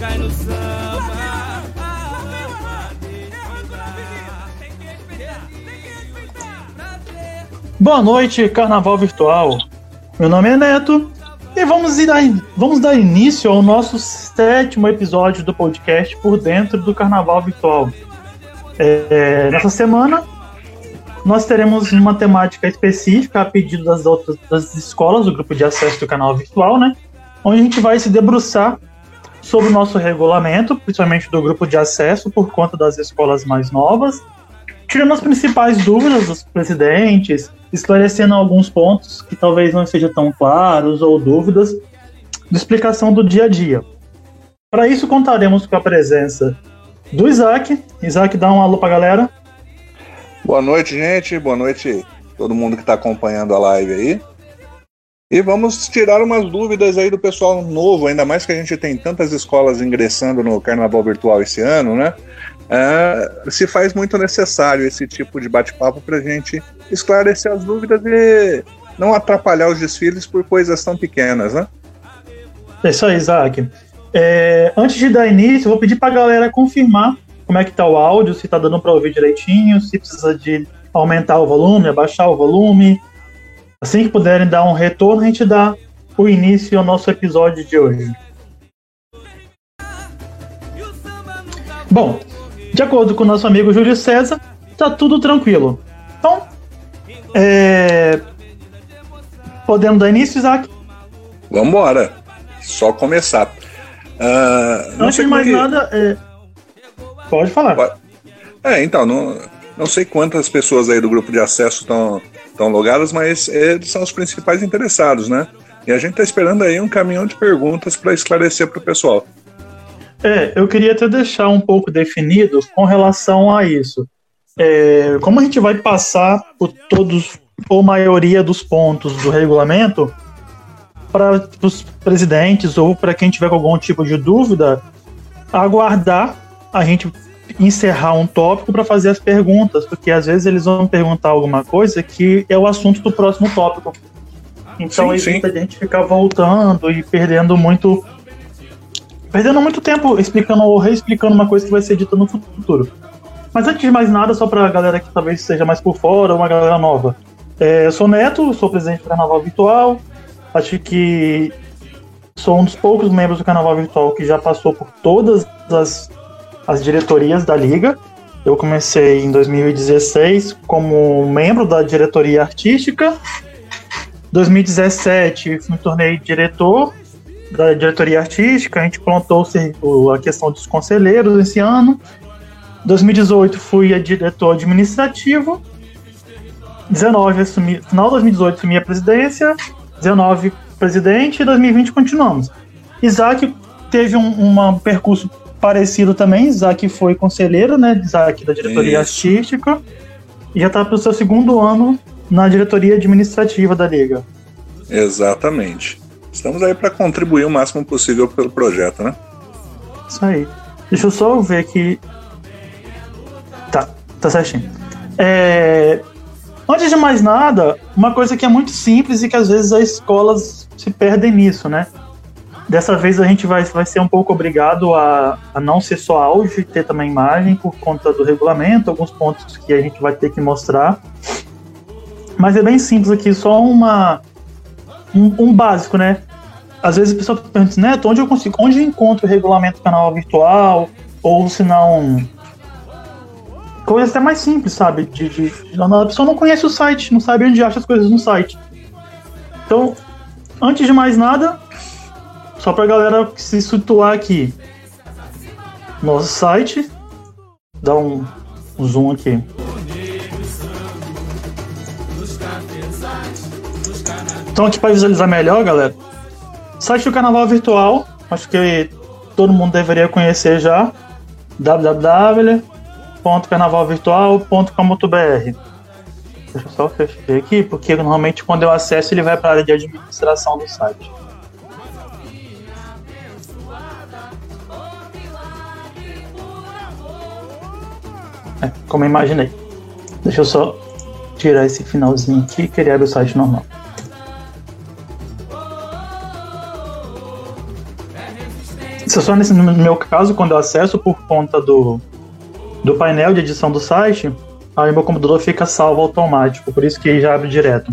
cai no samba. Boa noite, Carnaval Virtual. Meu nome é Neto e vamos, ir dar, vamos dar início ao nosso sétimo episódio do podcast Por Dentro do Carnaval Virtual. É, nessa semana, nós teremos uma temática específica a pedido das outras das escolas, do grupo de acesso do canal virtual, né? Onde a gente vai se debruçar sobre o nosso regulamento, principalmente do grupo de acesso, por conta das escolas mais novas, tirando as principais dúvidas dos presidentes, esclarecendo alguns pontos que talvez não sejam tão claros ou dúvidas de explicação do dia a dia. Para isso, contaremos com a presença do Isaac. Isaac, dá um alô para galera. Boa noite, gente. Boa noite todo mundo que está acompanhando a live aí. E vamos tirar umas dúvidas aí do pessoal novo, ainda mais que a gente tem tantas escolas ingressando no Carnaval Virtual esse ano, né? Uh, se faz muito necessário esse tipo de bate-papo para a gente esclarecer as dúvidas e não atrapalhar os desfiles por coisas tão pequenas, né? É isso aí, Isaac. É, antes de dar início, eu vou pedir para a galera confirmar como é que tá o áudio, se está dando para ouvir direitinho, se precisa de aumentar o volume, abaixar o volume. Assim que puderem dar um retorno, a gente dá o início ao nosso episódio de hoje. Bom, de acordo com o nosso amigo Júlio César, tá tudo tranquilo. Então, é... podemos dar início, Isaac? Vamos embora. Só começar. Uh, Antes de mais que... nada, é... pode falar. É, então, não, não sei quantas pessoas aí do grupo de acesso estão estão logadas, mas eles são os principais interessados, né? E a gente está esperando aí um caminhão de perguntas para esclarecer para o pessoal. É, eu queria até deixar um pouco definido com relação a isso. É, como a gente vai passar por todos ou maioria dos pontos do regulamento para os presidentes ou para quem tiver algum tipo de dúvida, aguardar a gente encerrar um tópico para fazer as perguntas, porque às vezes eles vão perguntar alguma coisa que é o assunto do próximo tópico. Então sim, evita sim. a gente ficar voltando e perdendo muito perdendo muito tempo explicando ou reexplicando uma coisa que vai ser dita no futuro. Mas antes de mais nada, só para a galera que talvez seja mais por fora, uma galera nova. É, eu sou Neto, sou presidente do Carnaval Virtual. Acho que sou um dos poucos membros do Carnaval Virtual que já passou por todas as, as diretorias da Liga. Eu comecei em 2016 como membro da diretoria artística. 2017 me tornei diretor da diretoria artística, a gente plantou a questão dos conselheiros esse ano. 2018 fui diretor administrativo. 19 assumi, final de 2018 assumi a presidência, 19 presidente e 2020 continuamos. Isaac teve um, um percurso parecido também. Isaac foi conselheiro, né? Isaac da diretoria Isso. artística e já está para o seu segundo ano na diretoria administrativa da liga. Exatamente. Estamos aí para contribuir o máximo possível pelo projeto, né? Isso aí. Deixa eu só ver aqui. Tá, tá certinho. É... Antes de mais nada, uma coisa que é muito simples e que às vezes as escolas se perdem nisso, né? Dessa vez a gente vai, vai ser um pouco obrigado a, a não ser só áudio ter também imagem por conta do regulamento, alguns pontos que a gente vai ter que mostrar. Mas é bem simples aqui, só uma, um, um, básico, né? Às vezes a pessoa pergunta, Neto, onde eu consigo, onde eu encontro o regulamento canal virtual? Ou se não. Coisas até mais simples, sabe? De, de, a pessoa não conhece o site, não sabe onde acha as coisas no site. Então, antes de mais nada, só pra galera se situar aqui. Nosso site. Dá um, um zoom aqui. Então, aqui para visualizar melhor, galera, site do Carnaval Virtual, acho que todo mundo deveria conhecer já, www.carnavalvirtual.com.br. Deixa eu só fechar aqui, porque normalmente quando eu acesso ele vai para a área de administração do site. É, como eu imaginei. Deixa eu só tirar esse finalzinho aqui e criar o site normal. Isso só nesse, no meu caso, quando eu acesso por conta do, do painel de edição do site, aí meu computador fica salvo automático, por isso que já abre direto.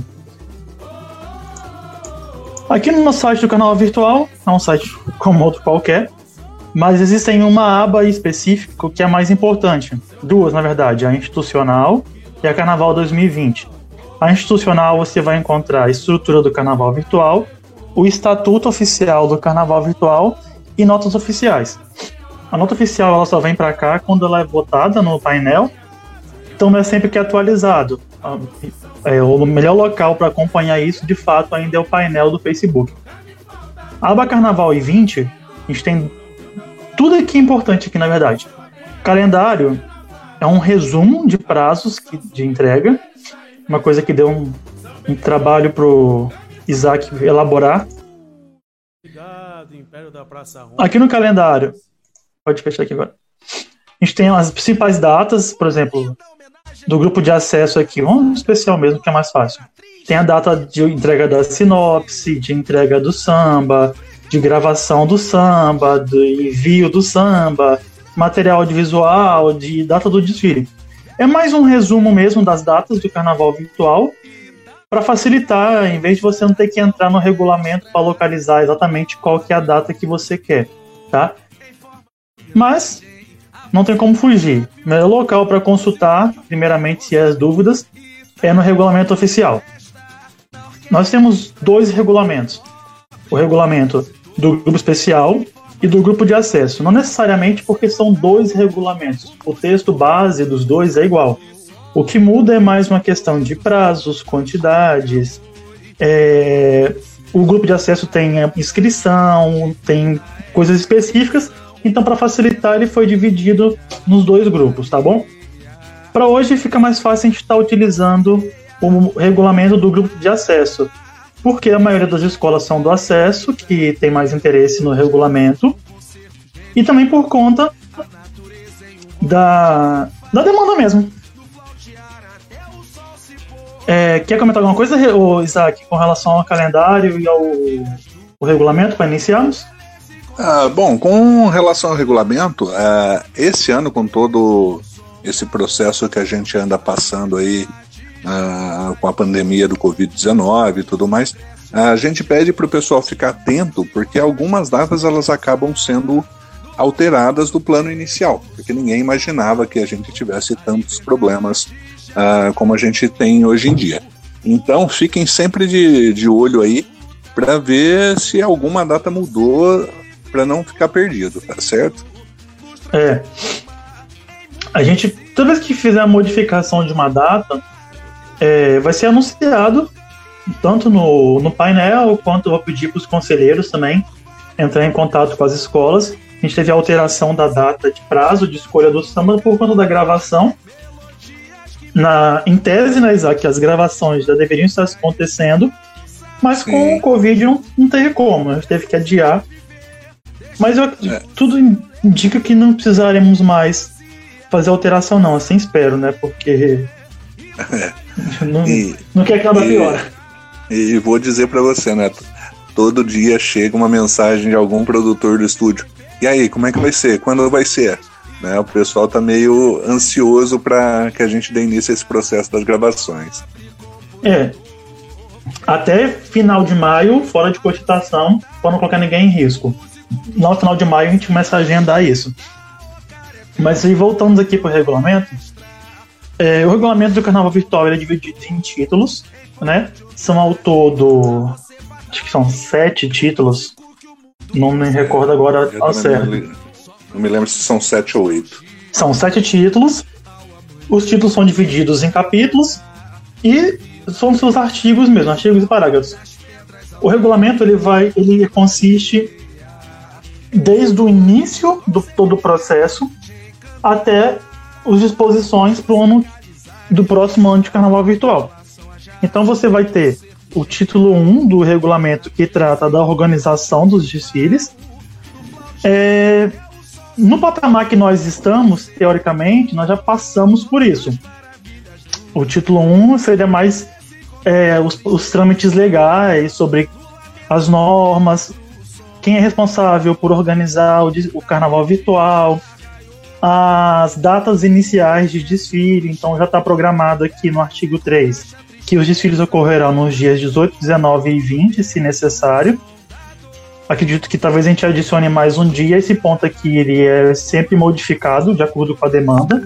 Aqui no nosso site do canal virtual, é um site como outro qualquer, mas existem uma aba específica que é mais importante. Duas, na verdade, a institucional e a Carnaval 2020. A institucional você vai encontrar a estrutura do Carnaval virtual, o estatuto oficial do Carnaval virtual e notas oficiais. A nota oficial ela só vem para cá quando ela é votada no painel, então não é sempre que é atualizado. É, o melhor local para acompanhar isso, de fato, ainda é o painel do Facebook. A aba Carnaval e 20, a gente tem tudo aqui importante aqui, na verdade. calendário é um resumo de prazos de entrega, uma coisa que deu um, um trabalho pro Isaac elaborar. Aqui no calendário, pode fechar aqui agora. A gente tem as principais datas, por exemplo, do grupo de acesso aqui, um especial mesmo, que é mais fácil. Tem a data de entrega da sinopse, de entrega do samba, de gravação do samba, do envio do samba, material audiovisual, de data do desfile. É mais um resumo mesmo das datas do carnaval virtual, para facilitar, em vez de você não ter que entrar no regulamento para localizar exatamente qual que é a data que você quer, tá? Mas não tem como fugir. O melhor local para consultar, primeiramente, se é as dúvidas, é no regulamento oficial. Nós temos dois regulamentos: o regulamento do grupo especial e do grupo de acesso. Não necessariamente porque são dois regulamentos. O texto base dos dois é igual. O que muda é mais uma questão de prazos, quantidades. É... O grupo de acesso tem inscrição, tem coisas específicas então, para facilitar, ele foi dividido nos dois grupos, tá bom? Para hoje fica mais fácil a gente estar tá utilizando o regulamento do grupo de acesso, porque a maioria das escolas são do acesso, que tem mais interesse no regulamento, e também por conta da, da demanda mesmo. É, quer comentar alguma coisa, Isaac, com relação ao calendário e ao, ao regulamento para iniciarmos? Ah, bom, com relação ao regulamento, ah, esse ano, com todo esse processo que a gente anda passando aí ah, com a pandemia do Covid-19 e tudo mais, a gente pede para o pessoal ficar atento, porque algumas datas elas acabam sendo alteradas do plano inicial, porque ninguém imaginava que a gente tivesse tantos problemas como a gente tem hoje em dia. Então, fiquem sempre de, de olho aí para ver se alguma data mudou para não ficar perdido, tá certo? É. A gente, toda vez que fizer a modificação de uma data, é, vai ser anunciado tanto no, no painel quanto vou pedir para os conselheiros também entrar em contato com as escolas. A gente teve a alteração da data de prazo de escolha do samba por conta da gravação. Na, em tese, né, Isaac, as gravações já deveriam estar acontecendo, mas Sim. com o Covid não, não teve como, a gente teve que adiar mas eu, é. tudo indica que não precisaremos mais fazer alteração, não. Assim espero, né? Porque. Não, e, não quer que nada pior. E vou dizer para você, Neto. Todo dia chega uma mensagem de algum produtor do estúdio. E aí, como é que vai ser? Quando vai ser? Né, o pessoal tá meio ansioso para que a gente dê início a esse processo das gravações. É. Até final de maio, fora de cogitação, para não colocar ninguém em risco no final de maio a gente começa a agendar isso. Mas aí voltando aqui para o regulamento, é, o regulamento do Carnaval Virtual é dividido em títulos, né? São ao todo, acho que são sete títulos, não me recordo agora ao certo. Não me lembro se são sete ou oito. São sete títulos. Os títulos são divididos em capítulos e são seus artigos mesmo, artigos e parágrafos. O regulamento ele vai, ele consiste desde o início do todo o processo até as disposições para o ano do próximo ano de carnaval virtual. Então você vai ter o título 1 do regulamento que trata da organização dos desfiles. É, no patamar que nós estamos, teoricamente, nós já passamos por isso. O título 1 seria mais é, os, os trâmites legais sobre as normas, quem é responsável por organizar o, o carnaval virtual, as datas iniciais de desfile, então já está programado aqui no artigo 3 que os desfiles ocorrerão nos dias 18, 19 e 20, se necessário. Acredito que talvez a gente adicione mais um dia. Esse ponto aqui ele é sempre modificado de acordo com a demanda.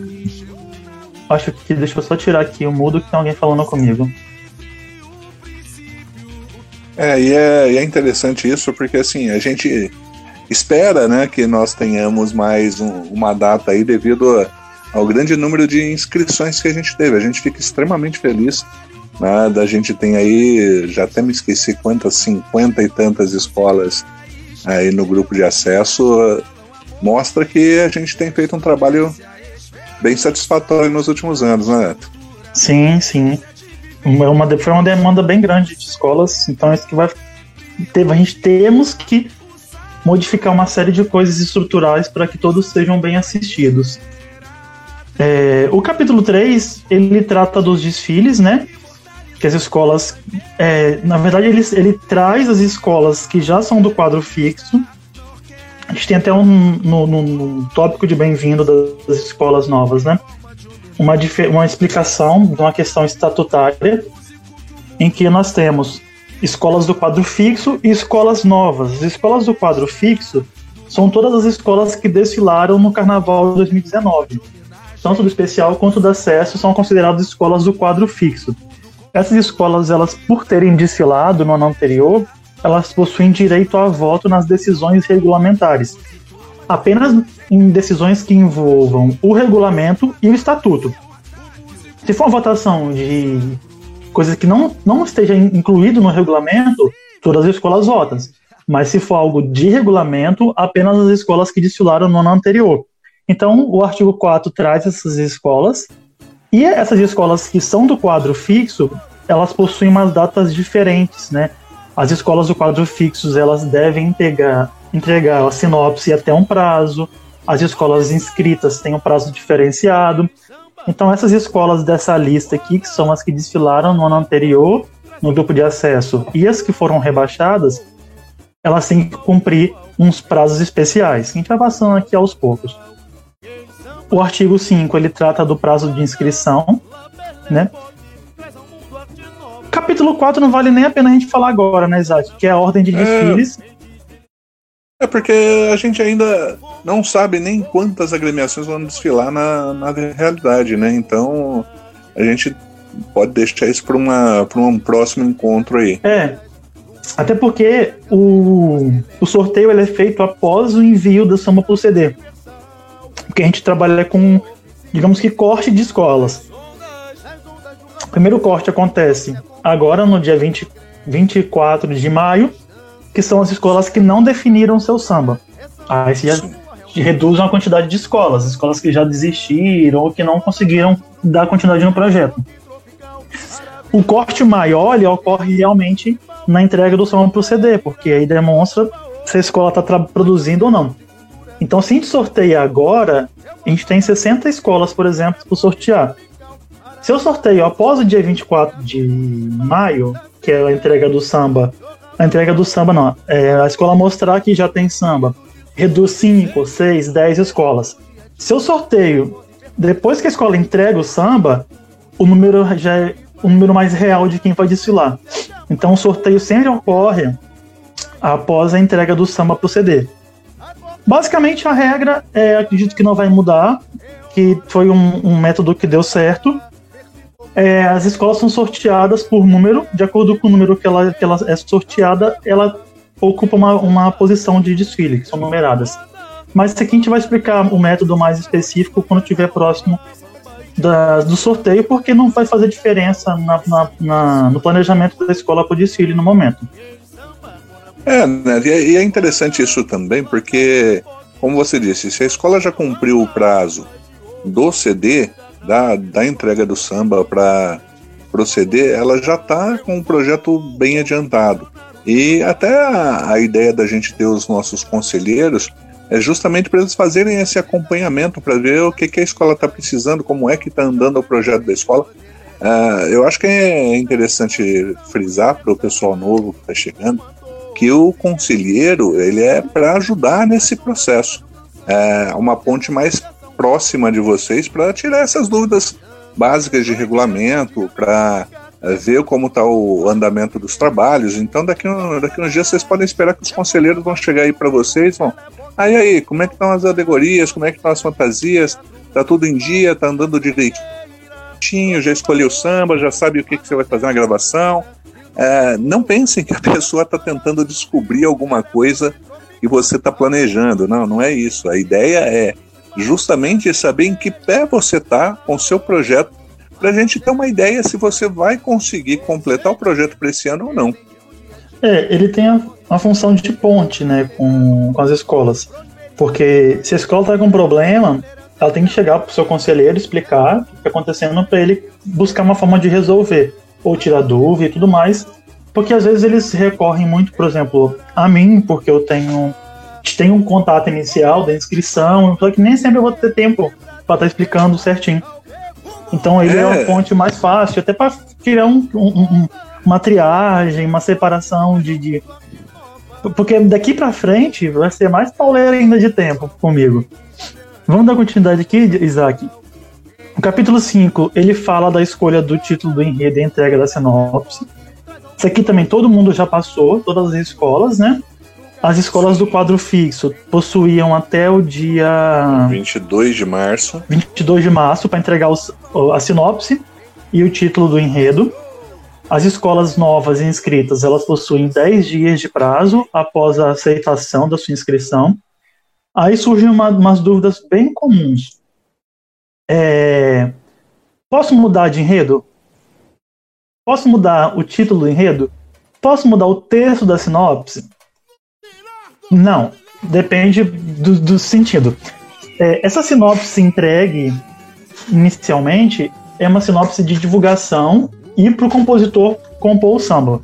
Acho que deixa eu só tirar aqui o mudo que tem alguém falando comigo. É, e é, e é interessante isso porque assim, a gente espera né, que nós tenhamos mais um, uma data aí devido a, ao grande número de inscrições que a gente teve. A gente fica extremamente feliz. Né, da gente tem aí, já até me esqueci quantas, cinquenta e tantas escolas aí no grupo de acesso. Mostra que a gente tem feito um trabalho bem satisfatório nos últimos anos, né, Neto? Sim, sim. Uma, foi uma demanda bem grande de escolas, então isso que vai. Teve, a gente temos que modificar uma série de coisas estruturais para que todos sejam bem assistidos. É, o capítulo 3, ele trata dos desfiles, né? Que as escolas. É, na verdade, ele, ele traz as escolas que já são do quadro fixo. A gente tem até um no, no, no tópico de bem-vindo das escolas novas, né? Uma, uma explicação de uma questão estatutária em que nós temos escolas do quadro fixo e escolas novas. As escolas do quadro fixo são todas as escolas que desfilaram no Carnaval de 2019. Tanto do especial quanto do acesso são consideradas escolas do quadro fixo. Essas escolas, elas por terem desfilado no ano anterior, elas possuem direito a voto nas decisões regulamentares. Apenas em decisões que envolvam o regulamento e o estatuto. Se for uma votação de coisa que não, não esteja incluído no regulamento, todas as escolas votam. Mas se for algo de regulamento, apenas as escolas que desfilaram no ano anterior. Então, o artigo 4 traz essas escolas, e essas escolas que são do quadro fixo, elas possuem umas datas diferentes, né? As escolas do quadro fixo, elas devem entregar, entregar a sinopse até um prazo, as escolas inscritas têm um prazo diferenciado, então, essas escolas dessa lista aqui, que são as que desfilaram no ano anterior no grupo de acesso e as que foram rebaixadas, elas têm que cumprir uns prazos especiais. A gente vai passando aqui aos poucos. O artigo 5 ele trata do prazo de inscrição, né? Capítulo 4 não vale nem a pena a gente falar agora, né, Isaac? Que é a ordem de é. desfiles. É é porque a gente ainda não sabe nem quantas agremiações vão desfilar na, na realidade, né? Então a gente pode deixar isso para um próximo encontro aí. É. Até porque o, o sorteio é feito após o envio da soma para o CD. Porque a gente trabalha com, digamos que, corte de escolas. O primeiro corte acontece agora no dia 20, 24 de maio que são as escolas que não definiram seu samba. Aí se já reduz a quantidade de escolas, escolas que já desistiram ou que não conseguiram dar continuidade no projeto. O corte maior ele ocorre realmente na entrega do samba para o CD, porque aí demonstra se a escola está produzindo ou não. Então, se a gente sorteia agora, a gente tem 60 escolas, por exemplo, para sortear. Se eu sorteio após o dia 24 de maio, que é a entrega do samba a entrega do samba, não. É a escola mostrar que já tem samba. Reduz 5, 6, 10 escolas. Se eu sorteio, depois que a escola entrega o samba, o número já é o número mais real de quem vai desfilar. Então o sorteio sempre ocorre após a entrega do samba para o CD. Basicamente a regra é, acredito que não vai mudar, que foi um, um método que deu certo, é, as escolas são sorteadas por número, de acordo com o número que ela, que ela é sorteada, ela ocupa uma, uma posição de desfile, que são numeradas. Mas aqui a gente vai explicar o método mais específico quando estiver próximo da, do sorteio, porque não vai fazer diferença na, na, na, no planejamento da escola para o desfile no momento. É, né, e é interessante isso também, porque, como você disse, se a escola já cumpriu o prazo do CD, da, da entrega do samba para proceder, ela já está com um projeto bem adiantado. E até a, a ideia da gente ter os nossos conselheiros é justamente para eles fazerem esse acompanhamento, para ver o que, que a escola está precisando, como é que está andando o projeto da escola. Uh, eu acho que é interessante frisar para o pessoal novo que está chegando que o conselheiro ele é para ajudar nesse processo, é uma ponte mais próxima de vocês para tirar essas dúvidas básicas de regulamento, para é, ver como está o andamento dos trabalhos. Então, daqui, um, daqui uns dias vocês podem esperar que os conselheiros vão chegar aí para vocês, vão. Aí, aí, como é que estão as alegorias, como é que estão as fantasias? Tá tudo em dia, tá andando direitinho, já escolheu o samba, já sabe o que, que você vai fazer na gravação. É, não pensem que a pessoa está tentando descobrir alguma coisa e você está planejando. Não, não é isso. A ideia é justamente saber em que pé você está com o seu projeto para a gente ter uma ideia se você vai conseguir completar o projeto para esse ano ou não. É, ele tem a, função de ponte, né, com, com as escolas. Porque se a escola está com um problema, ela tem que chegar para o seu conselheiro explicar o que está acontecendo para ele buscar uma forma de resolver, ou tirar dúvida e tudo mais. Porque às vezes eles recorrem muito, por exemplo, a mim, porque eu tenho, tenho um contato inicial da inscrição, só que nem sempre eu vou ter tempo para estar tá explicando certinho. Então ele é, é uma fonte mais fácil, até para criar um, um, um, uma triagem, uma separação de, de... Porque daqui para frente vai ser mais pauleira ainda de tempo comigo. Vamos dar continuidade aqui, Isaac. O capítulo 5, ele fala da escolha do título do enredo e entrega da sinopse. Isso aqui também todo mundo já passou, todas as escolas, né? As escolas do quadro fixo possuíam até o dia 22 de março. 22 de março para entregar os, a sinopse e o título do enredo. As escolas novas inscritas, elas possuem 10 dias de prazo após a aceitação da sua inscrição. Aí surgem uma, umas dúvidas bem comuns. É, posso mudar de enredo? Posso mudar o título do enredo? Posso mudar o texto da sinopse? Não, depende do, do sentido. É, essa sinopse entregue inicialmente é uma sinopse de divulgação e para o compositor compor o samba.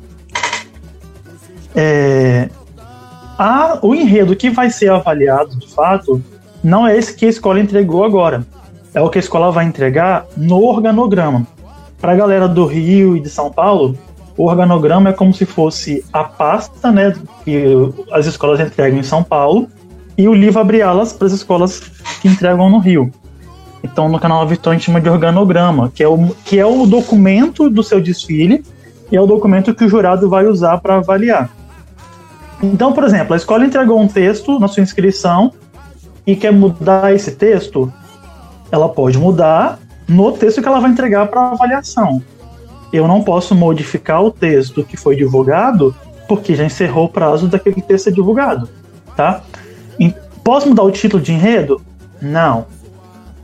É, a, o enredo que vai ser avaliado de fato não é esse que a escola entregou agora. É o que a escola vai entregar no organograma. Para a galera do Rio e de São Paulo, o organograma é como se fosse a pasta, né, que as escolas entregam em São Paulo, e o livro abre alas para as escolas que entregam no Rio. Então, no canal Vitor a gente chama de organograma, que é, o, que é o documento do seu desfile e é o documento que o jurado vai usar para avaliar. Então, por exemplo, a escola entregou um texto na sua inscrição e quer mudar esse texto, ela pode mudar no texto que ela vai entregar para avaliação eu não posso modificar o texto que foi divulgado porque já encerrou o prazo daquele texto ser divulgado, tá? E posso mudar o título de enredo? Não.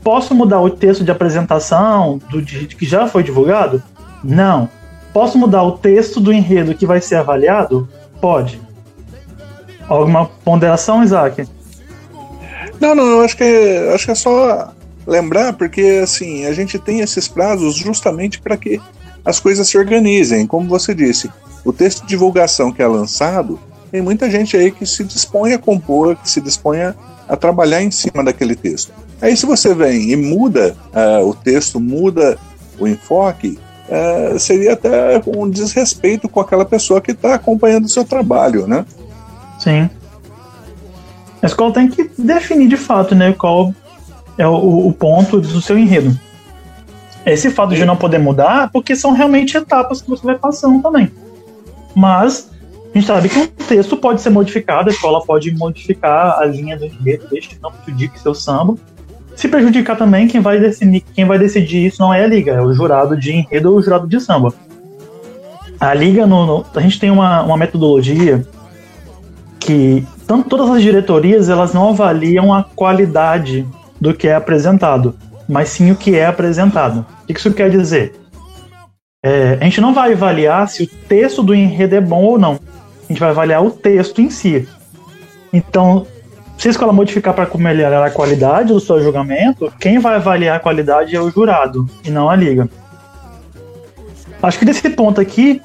Posso mudar o texto de apresentação do que já foi divulgado? Não. Posso mudar o texto do enredo que vai ser avaliado? Pode. Alguma ponderação, Isaac? Não, não, acho que acho que é só lembrar, porque assim, a gente tem esses prazos justamente para que as coisas se organizem. Como você disse, o texto de divulgação que é lançado, tem muita gente aí que se dispõe a compor, que se dispõe a, a trabalhar em cima daquele texto. Aí, se você vem e muda uh, o texto, muda o enfoque, uh, seria até um desrespeito com aquela pessoa que está acompanhando o seu trabalho, né? Sim. A escola tem que definir de fato, né, qual é o, o ponto do seu enredo. Esse fato de não poder mudar, porque são realmente etapas que você vai passando também. Mas a gente sabe que um texto pode ser modificado, a escola pode modificar a linha do enredo, que não prejudique seu samba. Se prejudicar também, quem vai decidir, quem vai decidir isso não é a liga, é o jurado de enredo ou o jurado de samba. A liga, no, no, a gente tem uma, uma metodologia que tanto todas as diretorias elas não avaliam a qualidade do que é apresentado, mas sim o que é apresentado. O que isso quer dizer? É, a gente não vai avaliar se o texto do enredo é bom ou não. A gente vai avaliar o texto em si. Então, se a escola modificar para melhorar a qualidade do seu julgamento, quem vai avaliar a qualidade é o jurado e não a liga. Acho que desse ponto aqui,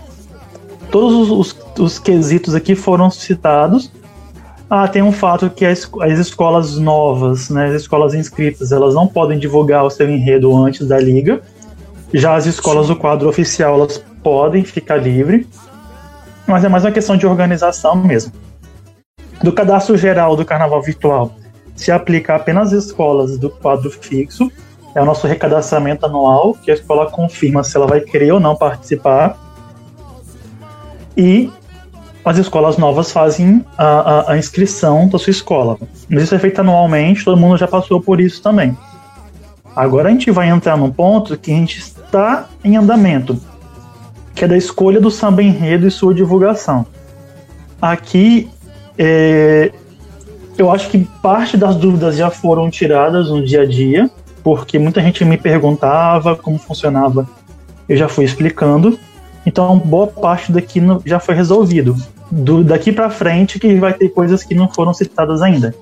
todos os, os, os quesitos aqui foram citados. Ah, tem um fato que as, as escolas novas, né, as escolas inscritas, elas não podem divulgar o seu enredo antes da liga. Já as escolas do quadro oficial, elas podem ficar livre. mas é mais uma questão de organização mesmo. Do cadastro geral do carnaval virtual se aplica apenas às escolas do quadro fixo, é o nosso recadastramento anual, que a escola confirma se ela vai querer ou não participar. E as escolas novas fazem a, a, a, inscrição da sua escola. Mas isso é feito anualmente, todo mundo já passou por isso também. Agora a gente vai entrar num ponto que a gente está em andamento, que é da escolha do samba enredo e sua divulgação. Aqui, é, eu acho que parte das dúvidas já foram tiradas no dia a dia, porque muita gente me perguntava como funcionava, eu já fui explicando. Então, boa parte daqui já foi resolvido. Do, daqui para frente, que vai ter coisas que não foram citadas ainda.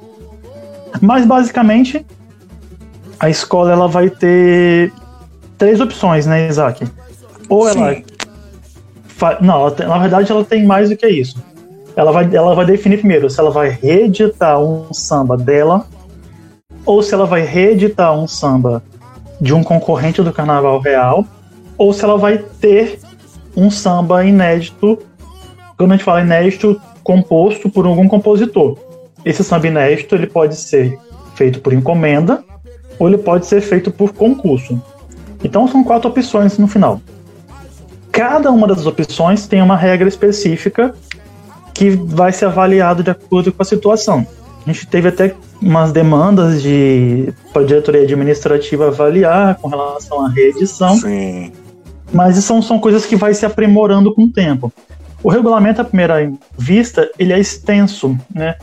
Mas, basicamente, a escola ela vai ter três opções, né, Isaac? Ou Sim. ela. Não, ela tem, na verdade, ela tem mais do que isso. Ela vai, ela vai definir primeiro se ela vai reeditar um samba dela ou se ela vai reeditar um samba de um concorrente do Carnaval Real, ou se ela vai ter um samba inédito, quando a gente fala inédito, composto por algum compositor. Esse samba inédito ele pode ser feito por encomenda, ou ele pode ser feito por concurso. Então são quatro opções no final. Cada uma das opções tem uma regra específica que vai ser avaliado de acordo com a situação. A gente teve até umas demandas de para a diretoria administrativa avaliar com relação à reedição. Sim. Mas são, são coisas que vai se aprimorando com o tempo. O regulamento, à primeira vista, ele é extenso, né?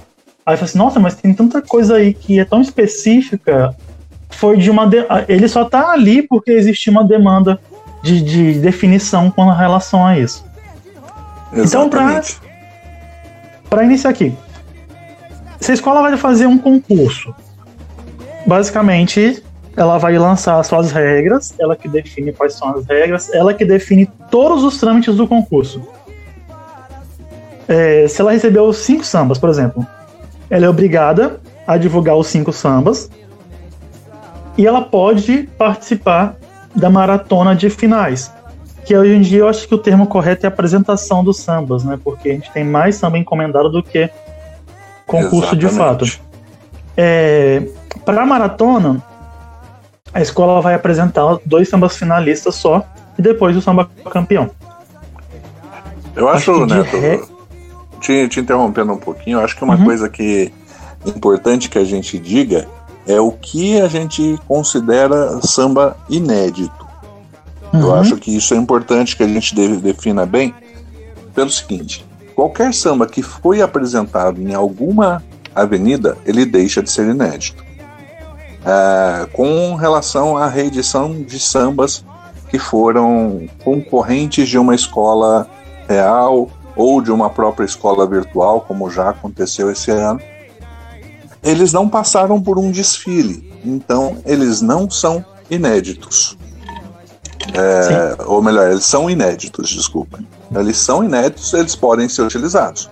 Aí fala assim, nossa, mas tem tanta coisa aí que é tão específica. Foi de uma. De... Ele só está ali porque existe uma demanda de, de definição com relação a isso. Então, Exatamente. Então, para iniciar aqui, se a escola vai fazer um concurso, basicamente ela vai lançar as suas regras, ela que define quais são as regras, ela que define todos os trâmites do concurso. É, se ela recebeu cinco sambas, por exemplo, ela é obrigada a divulgar os cinco sambas e ela pode participar da maratona de finais. Que hoje em dia eu acho que o termo correto é apresentação dos sambas, né? Porque a gente tem mais samba encomendado do que concurso Exatamente. de fato. É, Para a maratona, a escola vai apresentar dois sambas finalistas só e depois o samba campeão. Eu acho, acho Neto, re... te, te, interrompendo um pouquinho, eu acho que uma uhum. coisa que é importante que a gente diga é o que a gente considera samba inédito. Uhum. Eu acho que isso é importante que a gente defina bem pelo seguinte: qualquer samba que foi apresentado em alguma avenida, ele deixa de ser inédito. É, com relação à reedição de sambas que foram concorrentes de uma escola real ou de uma própria escola virtual, como já aconteceu esse ano, eles não passaram por um desfile, então eles não são inéditos. É, ou melhor, eles são inéditos, desculpa. Eles são inéditos, eles podem ser utilizados.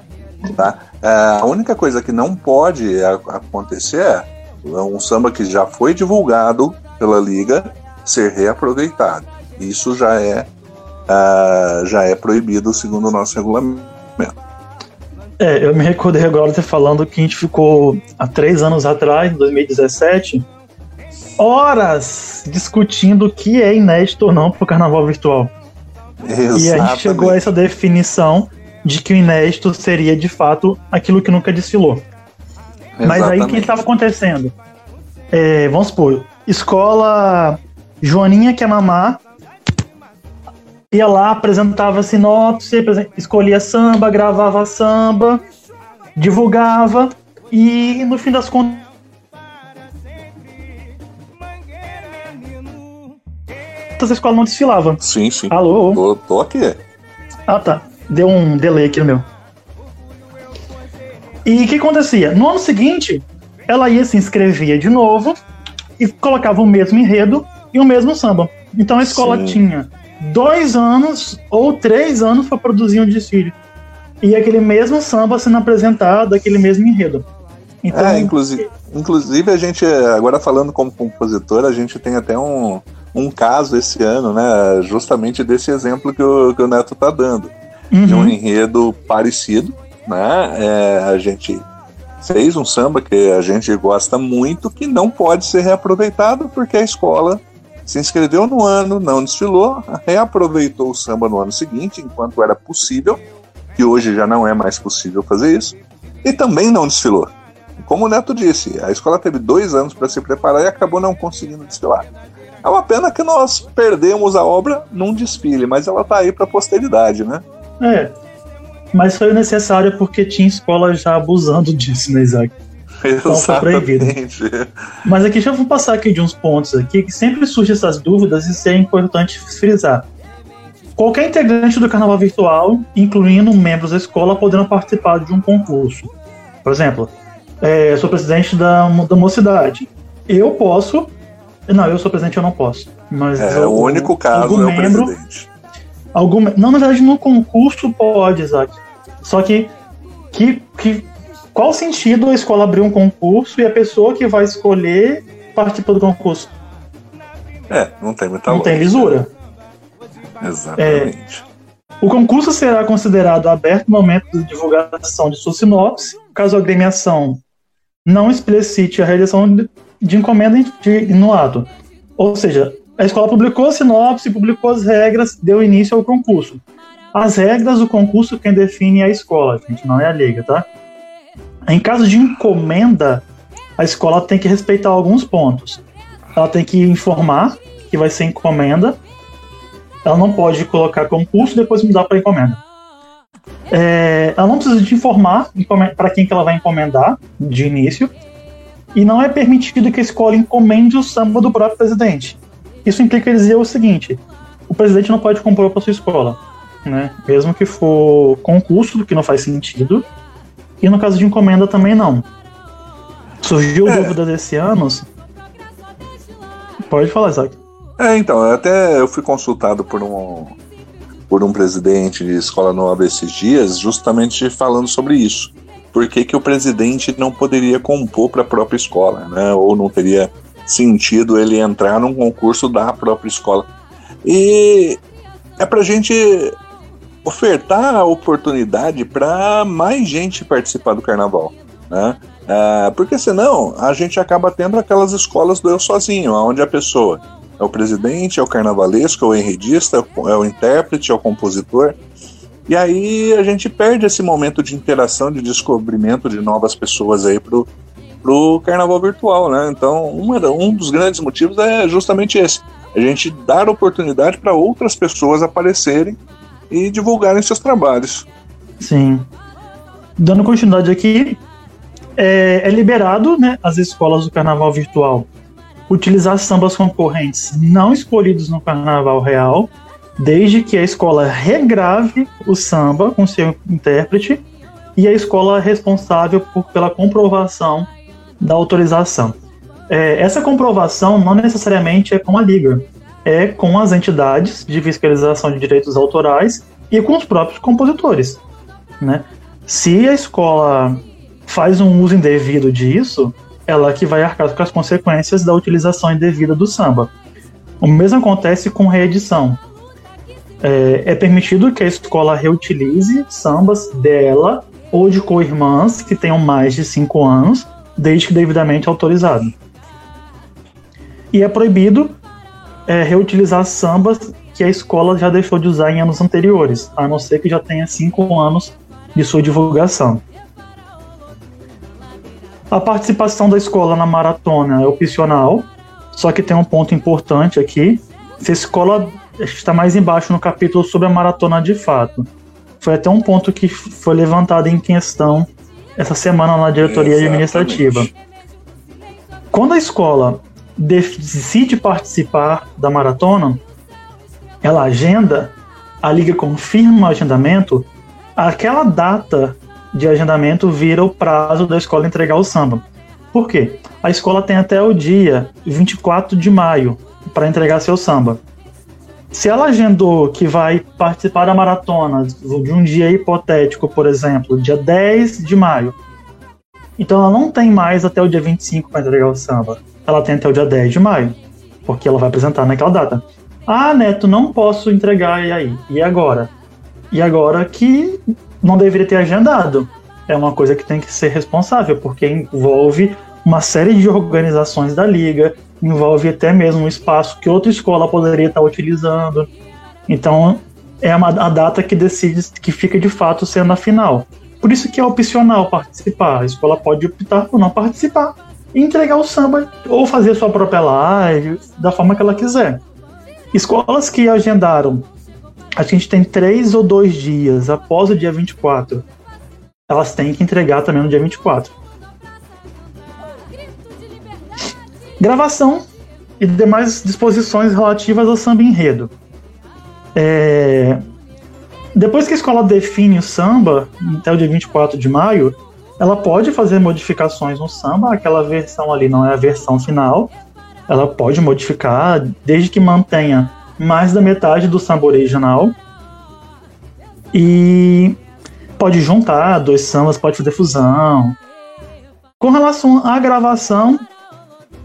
Tá? É, a única coisa que não pode acontecer é um samba que já foi divulgado pela liga ser reaproveitado. Isso já é, uh, já é proibido segundo o nosso regulamento. É, eu me recordei agora de falando que a gente ficou há três anos atrás, em 2017, horas discutindo o que é inédito ou não para o carnaval virtual. Exatamente. E a gente chegou a essa definição de que o inédito seria de fato aquilo que nunca desfilou. Exatamente. Mas aí o que estava acontecendo? É, vamos supor, escola Joaninha quer mamar, ia lá, apresentava sinopse, escolhia samba, gravava samba, divulgava e no fim das contas a escola não desfilava. Sim, sim. Alô? Tô, tô aqui. Ah, tá. Deu um delay aqui no meu. E o que acontecia? No ano seguinte, ela ia se inscrevia de novo e colocava o mesmo enredo e o mesmo samba. Então a escola Sim. tinha dois anos ou três anos para produzir um desfile. E aquele mesmo samba sendo apresentado, aquele mesmo enredo. Então, é, inclusive, inclusive a gente, agora falando como compositor, a gente tem até um, um caso esse ano, né? Justamente desse exemplo que o, que o Neto tá dando. uhum. de um enredo parecido, né? É, a gente fez um samba que a gente gosta muito, que não pode ser reaproveitado porque a escola se inscreveu no ano, não desfilou, reaproveitou o samba no ano seguinte, enquanto era possível, que hoje já não é mais possível fazer isso, e também não desfilou. Como o Neto disse, a escola teve dois anos para se preparar e acabou não conseguindo desfilar. É uma pena que nós perdemos a obra num desfile, mas ela está aí para a posteridade, né? É, mas foi necessário porque tinha escola já abusando disso, né, Isaac? Então foi proibido. Mas aqui já vou passar aqui de uns pontos aqui que sempre surgem essas dúvidas e isso é importante frisar. Qualquer integrante do carnaval virtual, incluindo membros da escola, poderão participar de um concurso. Por exemplo, é, eu sou presidente da, da mocidade. Eu posso. Não, eu sou presidente, eu não posso. Mas é, o único caso é o membro, presidente. Algum, não, na verdade, no concurso pode, Isaac. Só que, que, que qual sentido a escola abrir um concurso e a pessoa que vai escolher participa do concurso? É, não tem muita Não lógica. tem lisura. Exatamente. É, o concurso será considerado aberto no momento de divulgação de sua sinopse, caso a agremiação não explicite a realização de, de encomenda de, no ato. Ou seja, a escola publicou a sinopse, publicou as regras, deu início ao concurso. As regras do concurso quem define é a escola, gente, não é a liga, tá? Em caso de encomenda, a escola tem que respeitar alguns pontos. Ela tem que informar que vai ser encomenda. Ela não pode colocar concurso e depois mudar para encomenda. É, ela não precisa de informar para quem que ela vai encomendar de início. E não é permitido que a escola encomende o samba do próprio presidente. Isso implica dizer o seguinte: o presidente não pode compor para sua escola, né? Mesmo que for concurso, que não faz sentido, e no caso de encomenda também não. Surgiu é. dúvida desse ano. Pode falar, Isaac. É, então, até eu fui consultado por um por um presidente de escola nova esses dias, justamente falando sobre isso. Por que, que o presidente não poderia compor para a própria escola, né? Ou não teria sentido ele entrar num concurso da própria escola. E é para a gente ofertar a oportunidade para mais gente participar do carnaval, né? É, porque senão a gente acaba tendo aquelas escolas do eu sozinho, onde a pessoa é o presidente, é o carnavalesco, é o enredista, é o intérprete, é o compositor. E aí a gente perde esse momento de interação, de descobrimento de novas pessoas aí pro, pro carnaval virtual, né? Então, uma, um dos grandes motivos é justamente esse. A gente dar oportunidade para outras pessoas aparecerem e divulgarem seus trabalhos. Sim. Dando continuidade aqui, é, é liberado né, as escolas do carnaval virtual utilizar sambas concorrentes não escolhidos no carnaval real, desde que a escola regrave o samba com seu intérprete e a escola responsável por, pela comprovação da autorização. É, essa comprovação não necessariamente é com a liga, é com as entidades de fiscalização de direitos autorais e com os próprios compositores. Né? Se a escola faz um uso indevido disso, ela que vai arcar com as consequências da utilização indevida do samba. O mesmo acontece com reedição. É, é permitido que a escola reutilize sambas dela ou de co-irmãs que tenham mais de 5 anos, desde que devidamente autorizado. E é proibido é, reutilizar sambas que a escola já deixou de usar em anos anteriores, a não ser que já tenha cinco anos de sua divulgação. A participação da escola na maratona é opcional, só que tem um ponto importante aqui. Se a escola está mais embaixo no capítulo sobre a maratona de fato. Foi até um ponto que foi levantado em questão essa semana na diretoria Exatamente. administrativa. Quando a escola decide participar da maratona, ela agenda, a liga confirma o agendamento, aquela data de agendamento vira o prazo da escola entregar o samba. Por quê? A escola tem até o dia 24 de maio para entregar seu samba. Se ela agendou que vai participar da maratona de um dia hipotético, por exemplo, dia 10 de maio, então ela não tem mais até o dia 25 para entregar o samba ela tem até o dia 10 de maio, porque ela vai apresentar naquela data. Ah, Neto, não posso entregar, e aí? E agora? E agora que não deveria ter agendado. É uma coisa que tem que ser responsável, porque envolve uma série de organizações da liga, envolve até mesmo um espaço que outra escola poderia estar utilizando. Então, é uma, a data que decide que fica de fato sendo a final. Por isso que é opcional participar. A escola pode optar por não participar e entregar o samba ou fazer sua própria live da forma que ela quiser. Escolas que agendaram, a gente tem três ou dois dias após o dia 24, elas têm que entregar também no dia 24. Gravação e demais disposições relativas ao samba enredo. É, depois que a escola define o samba, até o dia 24 de maio, ela pode fazer modificações no samba, aquela versão ali não é a versão final, ela pode modificar desde que mantenha mais da metade do samba original. E pode juntar dois sambas, pode fazer fusão. Com relação à gravação,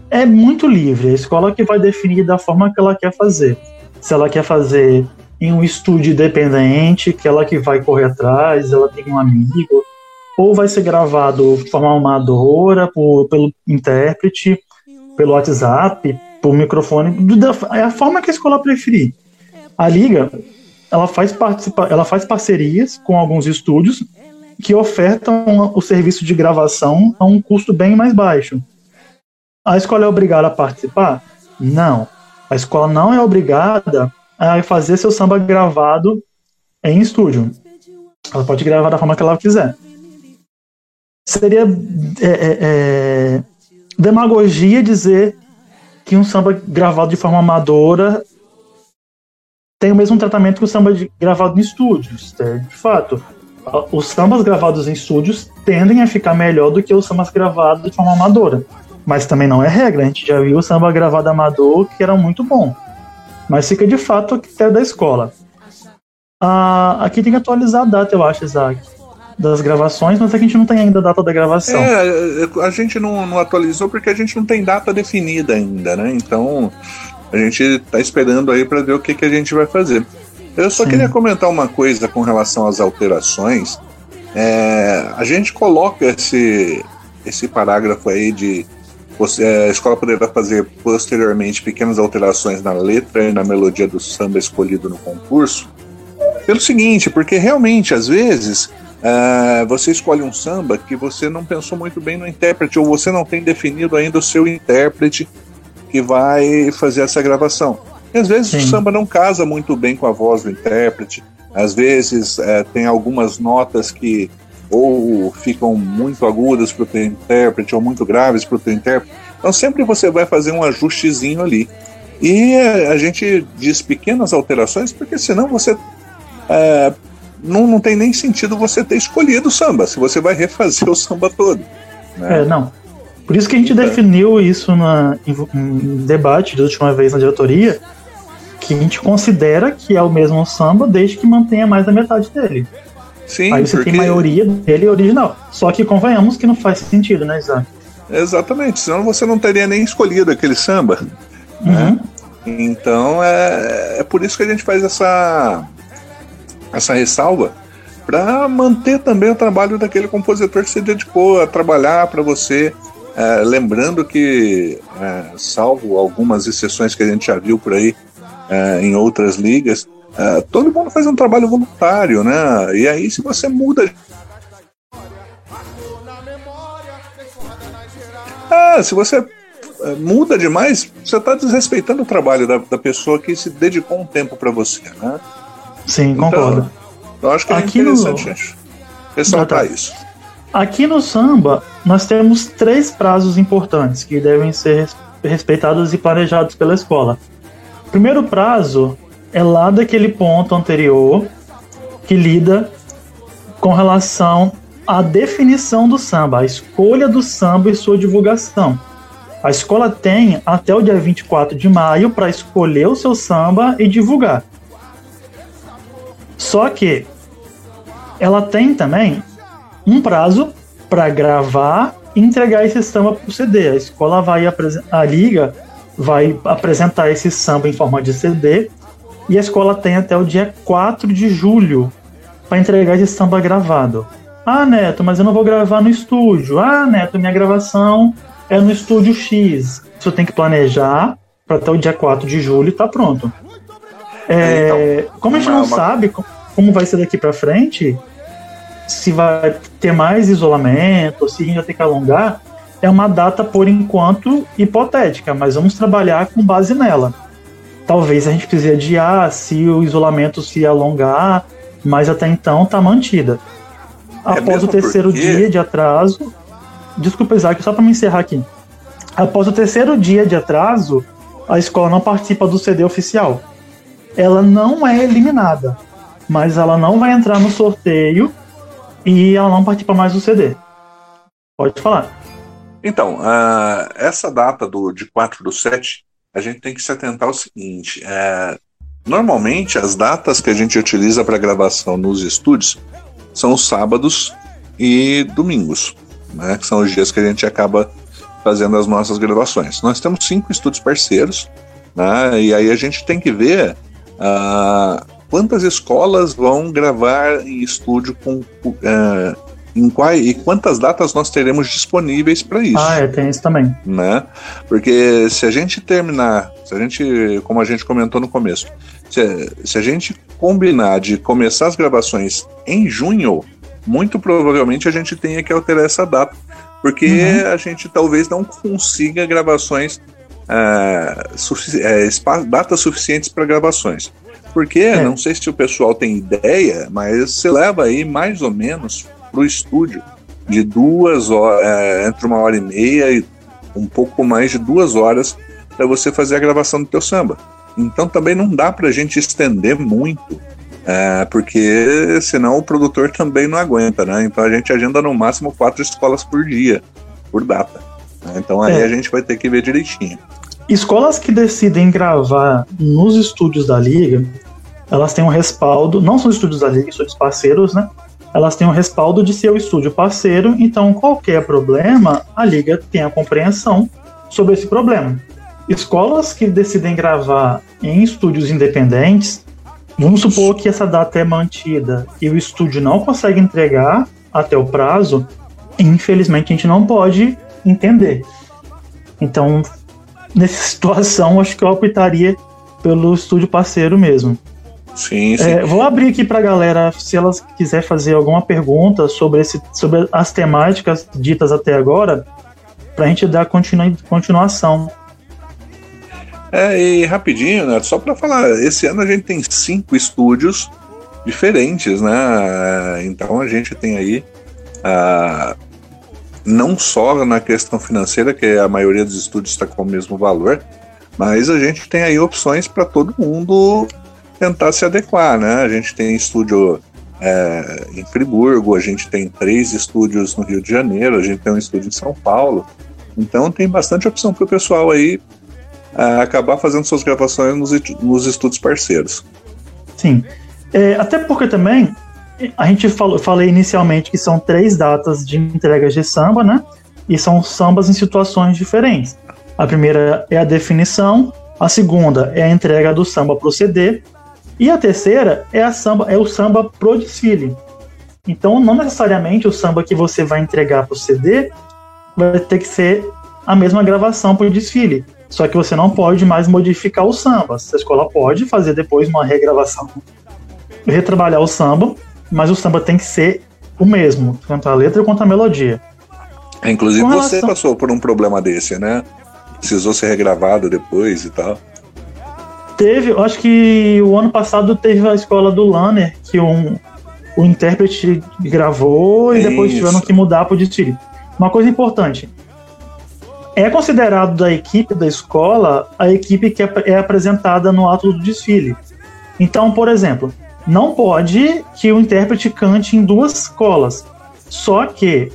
é muito livre. A escola que vai definir da forma que ela quer fazer. Se ela quer fazer em um estúdio independente, que ela que vai correr atrás, ela tem um amigo, ou vai ser gravado de forma amadora, por, pelo intérprete, pelo WhatsApp, por microfone, é a forma que a escola preferir. A liga, ela faz, participa ela faz parcerias com alguns estúdios que ofertam o serviço de gravação a um custo bem mais baixo. A escola é obrigada a participar? Não. A escola não é obrigada a fazer seu samba gravado em estúdio. Ela pode gravar da forma que ela quiser. Seria é, é, é, demagogia dizer que um samba gravado de forma amadora tem o mesmo tratamento que o samba de, gravado em estúdios. É, de fato, os sambas gravados em estúdios tendem a ficar melhor do que os sambas gravados de forma amadora. Mas também não é regra. A gente já viu o samba gravado amador que era muito bom mas fica de fato a critério da escola. Ah, aqui tem que atualizar a data, eu acho, Isaac, das gravações, mas aqui a gente não tem ainda a data da gravação. É, a gente não, não atualizou porque a gente não tem data definida ainda, né? Então a gente está esperando aí para ver o que, que a gente vai fazer. Eu só Sim. queria comentar uma coisa com relação às alterações. É, a gente coloca esse, esse parágrafo aí de a escola poderá fazer posteriormente pequenas alterações na letra e na melodia do samba escolhido no concurso. Pelo seguinte, porque realmente, às vezes, uh, você escolhe um samba que você não pensou muito bem no intérprete, ou você não tem definido ainda o seu intérprete que vai fazer essa gravação. E às vezes Sim. o samba não casa muito bem com a voz do intérprete, às vezes uh, tem algumas notas que ou ficam muito agudas para o teu intérprete ou muito graves para o teu intérprete. Então sempre você vai fazer um ajustezinho ali. E a gente diz pequenas alterações, porque senão você é, não, não tem nem sentido você ter escolhido o samba, se você vai refazer o samba todo. Né? É, não. Por isso que a gente é. definiu isso na, em, em debate da última vez na diretoria, que a gente considera que é o mesmo samba desde que mantenha mais da metade dele. Sim, Aí você porque... tem maioria dele original. Só que convenhamos que não faz sentido, né, Isaac? Exatamente, senão você não teria nem escolhido aquele samba. Né? Uhum. Né? Então é, é por isso que a gente faz essa, essa ressalva para manter também o trabalho daquele compositor que se dedicou a trabalhar para você. É, lembrando que, é, salvo algumas exceções que a gente já viu por aí é, em outras ligas, é, todo mundo faz um trabalho voluntário, né? E aí, se você muda. Ah, se você é, muda demais, você está desrespeitando o trabalho da, da, pessoa que se dedicou um tempo para você, né? Sim, então, concordo. Eu acho que é Aqui interessante no... ressaltar isso. Aqui no samba, nós temos três prazos importantes que devem ser respeitados e planejados pela escola. O primeiro prazo é lá daquele ponto anterior que lida com relação à definição do samba, a escolha do samba e sua divulgação. A escola tem até o dia 24 de maio para escolher o seu samba e divulgar. Só que ela tem também um prazo para gravar e entregar esse samba para o CD. A escola vai a liga vai apresentar esse samba em forma de CD e a escola tem até o dia 4 de julho para entregar esse samba gravado. Ah, Neto, mas eu não vou gravar no estúdio. Ah, Neto, minha gravação é no estúdio X. Você tem que planejar para até o dia 4 de julho tá pronto. É, então, como a gente não uma... sabe como vai ser daqui para frente, se vai ter mais isolamento, se a gente vai ter que alongar, é uma data por enquanto hipotética, mas vamos trabalhar com base nela. Talvez a gente precise adiar se o isolamento se alongar, mas até então está mantida. É Após o terceiro porque... dia de atraso, desculpa, Isaac, só para me encerrar aqui. Após o terceiro dia de atraso, a escola não participa do CD oficial. Ela não é eliminada, mas ela não vai entrar no sorteio e ela não participa mais do CD. Pode falar. Então, uh, essa data do, de 4 do 7, a gente tem que se atentar ao seguinte: é, normalmente as datas que a gente utiliza para gravação nos estúdios são os sábados e domingos, né, que são os dias que a gente acaba fazendo as nossas gravações. Nós temos cinco estúdios parceiros, né, e aí a gente tem que ver uh, quantas escolas vão gravar em estúdio com. Uh, em qual, e quantas datas nós teremos disponíveis para isso. Ah, é, tem isso também. Né? Porque se a gente terminar, se a gente, como a gente comentou no começo, se, se a gente combinar de começar as gravações em junho, muito provavelmente a gente tenha que alterar essa data, porque uhum. a gente talvez não consiga gravações, é, sufici é, datas suficientes para gravações. Porque, é. não sei se o pessoal tem ideia, mas você leva aí mais ou menos para o estúdio de duas horas, é, entre uma hora e meia e um pouco mais de duas horas para você fazer a gravação do teu samba. Então também não dá para a gente estender muito, é, porque senão o produtor também não aguenta, né? Então a gente agenda no máximo quatro escolas por dia, por data. Né? Então aí é. a gente vai ter que ver direitinho. Escolas que decidem gravar nos estúdios da liga, elas têm um respaldo, não são estúdios da liga, estúdios parceiros, né? Elas têm o respaldo de ser o estúdio parceiro, então qualquer problema, a liga tem a compreensão sobre esse problema. Escolas que decidem gravar em estúdios independentes, vamos supor que essa data é mantida e o estúdio não consegue entregar até o prazo, infelizmente a gente não pode entender. Então, nessa situação, acho que eu optaria pelo estúdio parceiro mesmo. Sim, sim. É, vou abrir aqui para a galera, se elas quiser fazer alguma pergunta sobre, esse, sobre as temáticas ditas até agora, para a gente dar continu, continuação. É, e rapidinho, né? Só para falar, esse ano a gente tem cinco estúdios diferentes, né? Então a gente tem aí uh, não só na questão financeira, que a maioria dos estúdios está com o mesmo valor, mas a gente tem aí opções para todo mundo tentar se adequar, né? A gente tem estúdio é, em Friburgo, a gente tem três estúdios no Rio de Janeiro, a gente tem um estúdio em São Paulo. Então tem bastante opção para o pessoal aí é, acabar fazendo suas gravações nos, nos estúdios parceiros. Sim. É, até porque também a gente falou, falei inicialmente que são três datas de entregas de samba, né? E são sambas em situações diferentes. A primeira é a definição, a segunda é a entrega do samba para o CD e a terceira é a samba, é o samba pro desfile. Então, não necessariamente o samba que você vai entregar pro CD vai ter que ser a mesma gravação pro desfile. Só que você não pode mais modificar o samba. A escola pode fazer depois uma regravação, retrabalhar o samba, mas o samba tem que ser o mesmo, tanto a letra quanto a melodia. Inclusive relação... você passou por um problema desse, né? Precisou ser regravado depois e tal. Teve, acho que o ano passado teve a escola do Lanner, que um, o intérprete gravou e depois tiveram que mudar para o desfile. Uma coisa importante, é considerado da equipe da escola a equipe que é, é apresentada no ato do desfile. Então, por exemplo, não pode que o intérprete cante em duas escolas, só que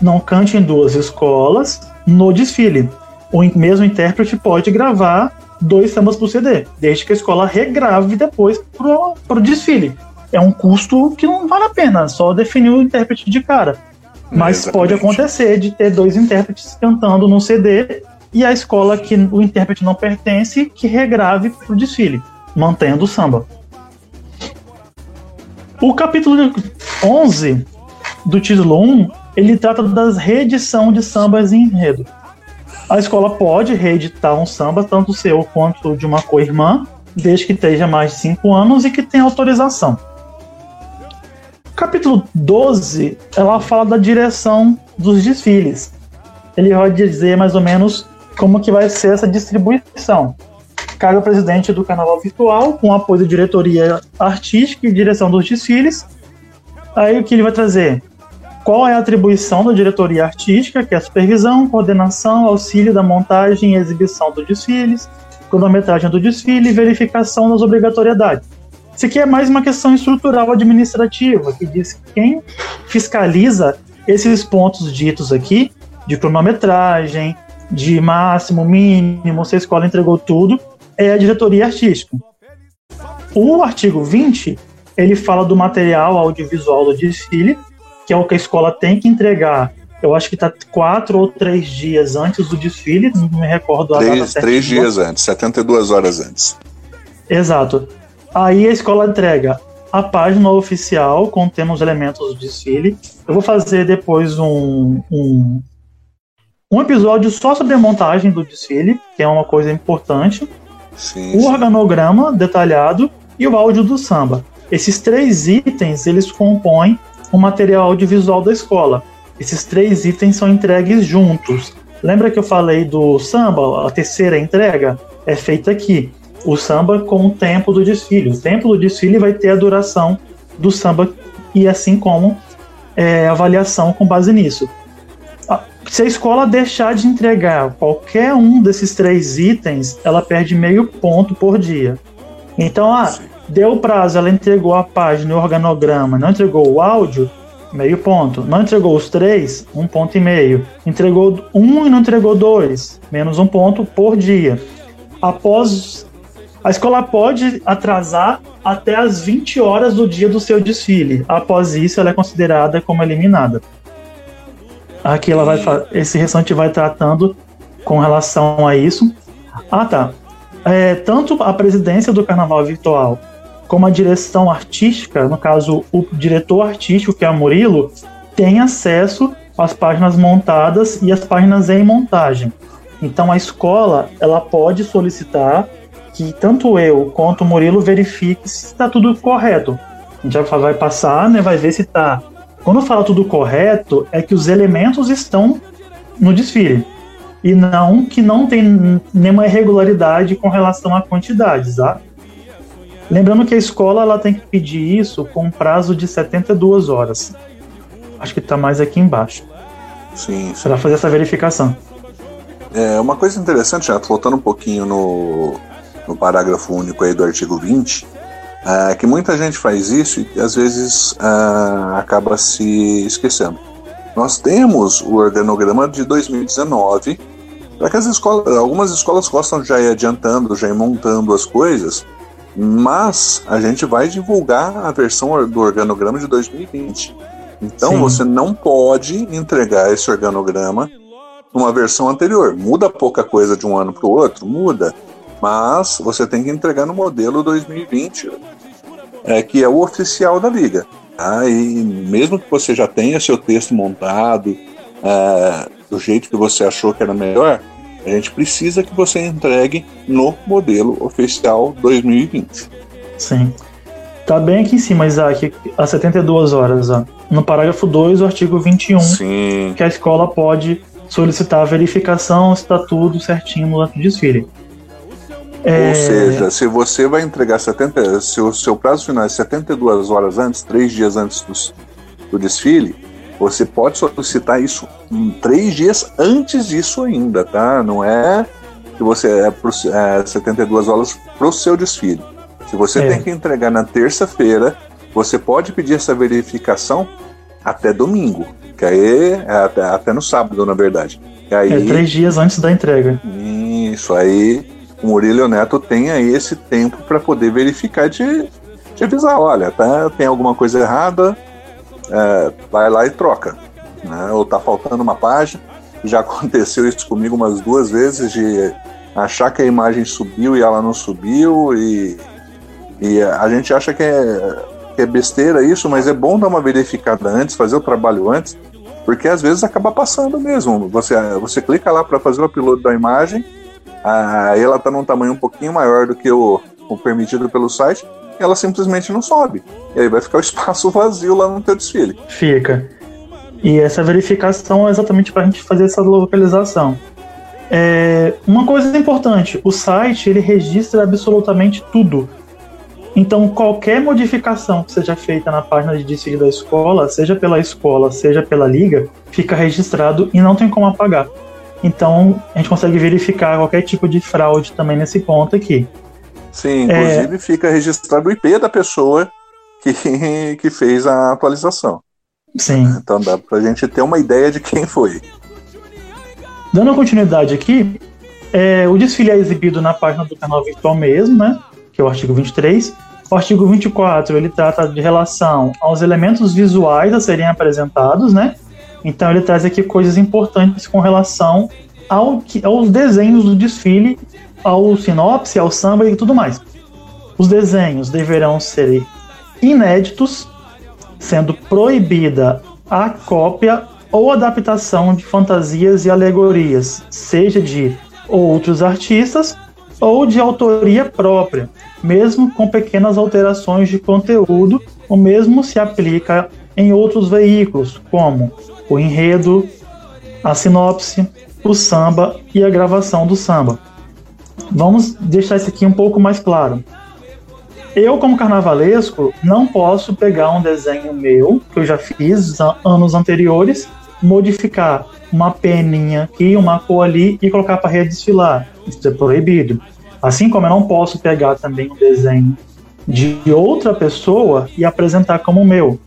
não cante em duas escolas no desfile. O mesmo intérprete pode gravar dois sambas pro CD, desde que a escola regrave depois pro, pro desfile. É um custo que não vale a pena, só definir o intérprete de cara. Mas pode acontecer de ter dois intérpretes cantando no CD e a escola que o intérprete não pertence que regrave pro desfile, mantendo o samba. O capítulo 11 do título 1, ele trata das reedição de sambas em enredo. A escola pode reeditar um samba, tanto seu quanto de uma co-irmã, desde que esteja mais de 5 anos e que tenha autorização. Capítulo 12, ela fala da direção dos desfiles. Ele vai dizer mais ou menos como que vai ser essa distribuição. Cabe ao presidente do Carnaval Virtual, com apoio da diretoria artística e direção dos desfiles. Aí o que ele vai trazer? Qual é a atribuição da diretoria artística, que é a supervisão, coordenação, auxílio da montagem e exibição dos desfiles, cronometragem do desfile e verificação das obrigatoriedades. Isso aqui é mais uma questão estrutural administrativa, que diz que quem fiscaliza esses pontos ditos aqui, de cronometragem, de máximo, mínimo, se a escola entregou tudo, é a diretoria artística. O artigo 20, ele fala do material audiovisual do desfile, que é o que a escola tem que entregar. Eu acho que está quatro ou três dias antes do desfile, não me recordo a três, data Três dias antes, 72 horas antes. Exato. Aí a escola entrega a página oficial contendo os elementos do desfile. Eu vou fazer depois um, um, um episódio só sobre a montagem do desfile, que é uma coisa importante. Sim, o organograma detalhado e o áudio do samba. Esses três itens eles compõem o material audiovisual da escola. Esses três itens são entregues juntos. Lembra que eu falei do samba? A terceira entrega é feita aqui o samba com o tempo do desfile. O tempo do desfile vai ter a duração do samba e assim como é, avaliação com base nisso. Se a escola deixar de entregar qualquer um desses três itens, ela perde meio ponto por dia. Então, ah, deu o prazo, ela entregou a página e o organograma, não entregou o áudio, meio ponto. Não entregou os três, um ponto e meio. Entregou um e não entregou dois, menos um ponto por dia. Após a escola pode atrasar até as 20 horas do dia do seu desfile. Após isso, ela é considerada como eliminada. Aqui ela vai esse restante vai tratando com relação a isso. Ah, tá. É, tanto a presidência do Carnaval Virtual como a direção artística, no caso o diretor artístico que é o Murilo, tem acesso às páginas montadas e às páginas em montagem. Então a escola ela pode solicitar que tanto eu quanto o Murilo verifique se está tudo correto. A gente vai passar, né, vai ver se está. Quando fala tudo correto, é que os elementos estão no desfile. E não que não tem nenhuma irregularidade com relação a quantidades, tá? Lembrando que a escola ela tem que pedir isso com um prazo de 72 horas. Acho que está mais aqui embaixo. Sim. sim. Para fazer essa verificação. É uma coisa interessante, já voltando um pouquinho no, no parágrafo único aí do artigo 20, é, que muita gente faz isso e às vezes é, acaba se esquecendo. Nós temos o organograma de 2019, para que as escolas, algumas escolas gostam de já ir adiantando, já ir montando as coisas, mas a gente vai divulgar a versão do organograma de 2020. Então Sim. você não pode entregar esse organograma numa versão anterior. Muda pouca coisa de um ano para o outro? Muda mas você tem que entregar no modelo 2020, é, que é o oficial da liga. Tá? E mesmo que você já tenha seu texto montado é, do jeito que você achou que era melhor, a gente precisa que você entregue no modelo oficial 2020. Sim. Tá bem aqui em cima, Isaac, às 72 horas, ó. no parágrafo 2, o artigo 21, Sim. que a escola pode solicitar a verificação se está tudo certinho no desfile. É... Ou seja, se você vai entregar 70, se o seu prazo final é 72 horas antes, três dias antes do, do desfile, você pode solicitar isso três dias antes disso ainda, tá? Não é que você é, pro, é 72 horas para o seu desfile. Se você é. tem que entregar na terça-feira, você pode pedir essa verificação até domingo, que aí é até, até no sábado, na verdade. Aí, é três dias antes da entrega. Isso aí o Murilo Neto tenha esse tempo para poder verificar de, de avisar, olha, tá, tem alguma coisa errada, é, vai lá e troca. Né? Ou tá faltando uma página. Já aconteceu isso comigo umas duas vezes de achar que a imagem subiu e ela não subiu e, e a gente acha que é, que é besteira isso, mas é bom dar uma verificada antes, fazer o trabalho antes, porque às vezes acaba passando mesmo. Você, você clica lá para fazer o upload da imagem, aí ela está num tamanho um pouquinho maior do que o, o permitido pelo site, ela simplesmente não sobe. E aí vai ficar o espaço vazio lá no teu desfile. Fica. E essa verificação é exatamente para a gente fazer essa localização. É, uma coisa importante, o site ele registra absolutamente tudo. Então, qualquer modificação que seja feita na página de desfile da escola, seja pela escola, seja pela liga, fica registrado e não tem como apagar. Então, a gente consegue verificar qualquer tipo de fraude também nesse ponto aqui. Sim, inclusive é... fica registrado o IP da pessoa que, que fez a atualização. Sim. Então dá pra gente ter uma ideia de quem foi. Dando continuidade aqui, é, o desfile é exibido na página do canal virtual mesmo, né? Que é o artigo 23. O artigo 24 ele trata de relação aos elementos visuais a serem apresentados, né? Então ele traz aqui coisas importantes com relação ao que, aos desenhos do desfile, ao sinopse, ao samba e tudo mais. Os desenhos deverão ser inéditos, sendo proibida a cópia ou adaptação de fantasias e alegorias, seja de outros artistas ou de autoria própria, mesmo com pequenas alterações de conteúdo, o mesmo se aplica em outros veículos, como o enredo, a sinopse, o samba e a gravação do samba. Vamos deixar isso aqui um pouco mais claro. Eu, como carnavalesco, não posso pegar um desenho meu, que eu já fiz anos anteriores, modificar uma peninha aqui, uma cor ali e colocar para redesfilar. Isso é proibido. Assim como eu não posso pegar também um desenho de outra pessoa e apresentar como meu.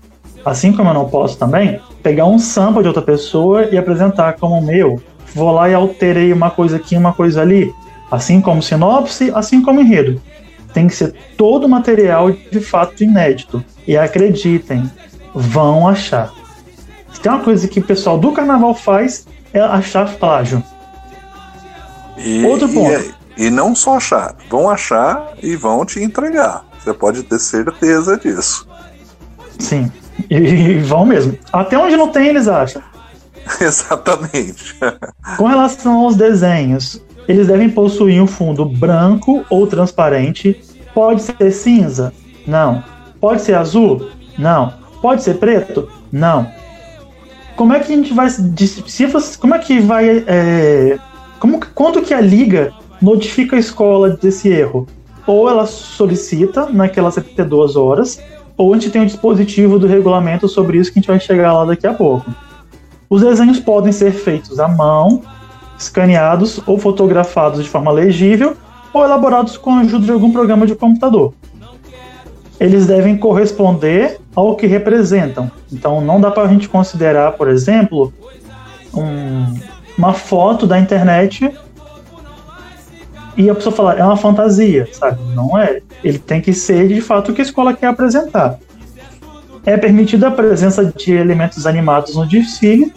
Assim como eu não posso também pegar um sample de outra pessoa e apresentar como meu. Vou lá e alterei uma coisa aqui, uma coisa ali. Assim como sinopse, assim como enredo tem que ser todo material de fato inédito. E acreditem, vão achar. Se tem uma coisa que o pessoal do carnaval faz, é achar plágio. E, Outro ponto. E, e não só achar, vão achar e vão te entregar. Você pode ter certeza disso. Sim, e vão mesmo. Até onde não tem, eles acham. Exatamente. Com relação aos desenhos, eles devem possuir um fundo branco ou transparente. Pode ser cinza? Não. Pode ser azul? Não. Pode ser preto? Não. Como é que a gente vai você, como é que vai é, como quanto que a liga notifica a escola desse erro? Ou ela solicita naquelas 72 horas, ou a gente tem um dispositivo do regulamento sobre isso que a gente vai chegar lá daqui a pouco. Os desenhos podem ser feitos à mão, escaneados ou fotografados de forma legível ou elaborados com a ajuda de algum programa de computador. Eles devem corresponder ao que representam. Então, não dá para a gente considerar, por exemplo, um, uma foto da internet e a pessoa falar é uma fantasia, sabe? Não é. Ele tem que ser de fato o que a escola quer apresentar. É permitida a presença de elementos animados no desfile,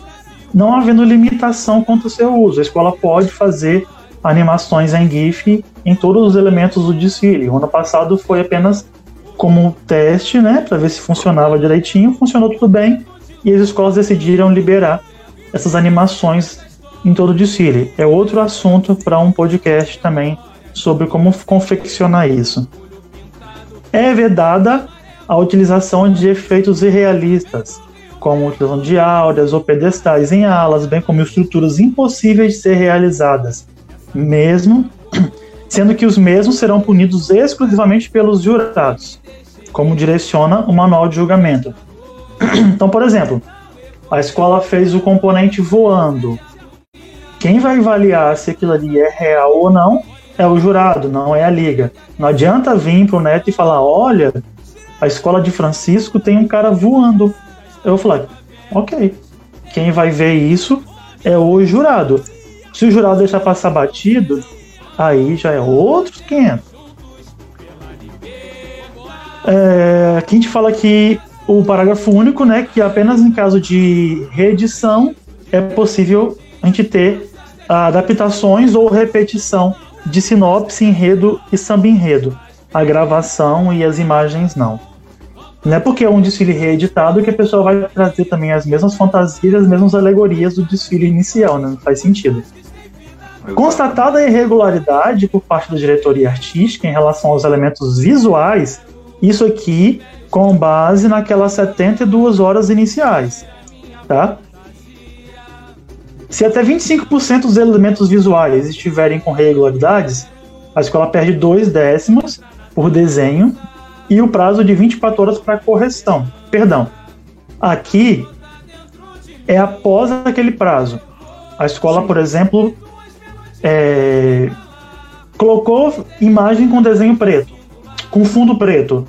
não havendo limitação quanto ao seu uso. A escola pode fazer animações em GIF em todos os elementos do desfile. O ano passado foi apenas como teste, né, para ver se funcionava direitinho, funcionou tudo bem, e as escolas decidiram liberar essas animações em todo o desfile. É outro assunto para um podcast também sobre como confeccionar isso. É vedada a utilização de efeitos irrealistas, como utilização de áureas ou pedestais em alas, bem como estruturas impossíveis de ser realizadas, mesmo sendo que os mesmos serão punidos exclusivamente pelos jurados, como direciona o manual de julgamento. Então, por exemplo, a escola fez o componente voando. Quem vai avaliar se aquilo ali é real ou não é o jurado, não é a liga. Não adianta vir pro neto e falar: olha, a escola de Francisco tem um cara voando. Eu vou falar: ok. Quem vai ver isso é o jurado. Se o jurado deixar passar batido, aí já é outros 500. É, aqui a gente fala que o parágrafo único, né, que apenas em caso de reedição é possível a gente ter adaptações ou repetição de sinopse, enredo e samba enredo. A gravação e as imagens não. Não é porque é um desfile reeditado que a pessoa vai trazer também as mesmas fantasias, as mesmas alegorias do desfile inicial, né? Não faz sentido. Constatada a irregularidade por parte da diretoria artística em relação aos elementos visuais, isso aqui com base naquelas 72 horas iniciais, tá? Se até 25% dos elementos visuais estiverem com regularidades, a escola perde dois décimos por desenho e o prazo de 24 horas para correção. Perdão. Aqui é após aquele prazo. A escola, por exemplo, é, colocou imagem com desenho preto, com fundo preto,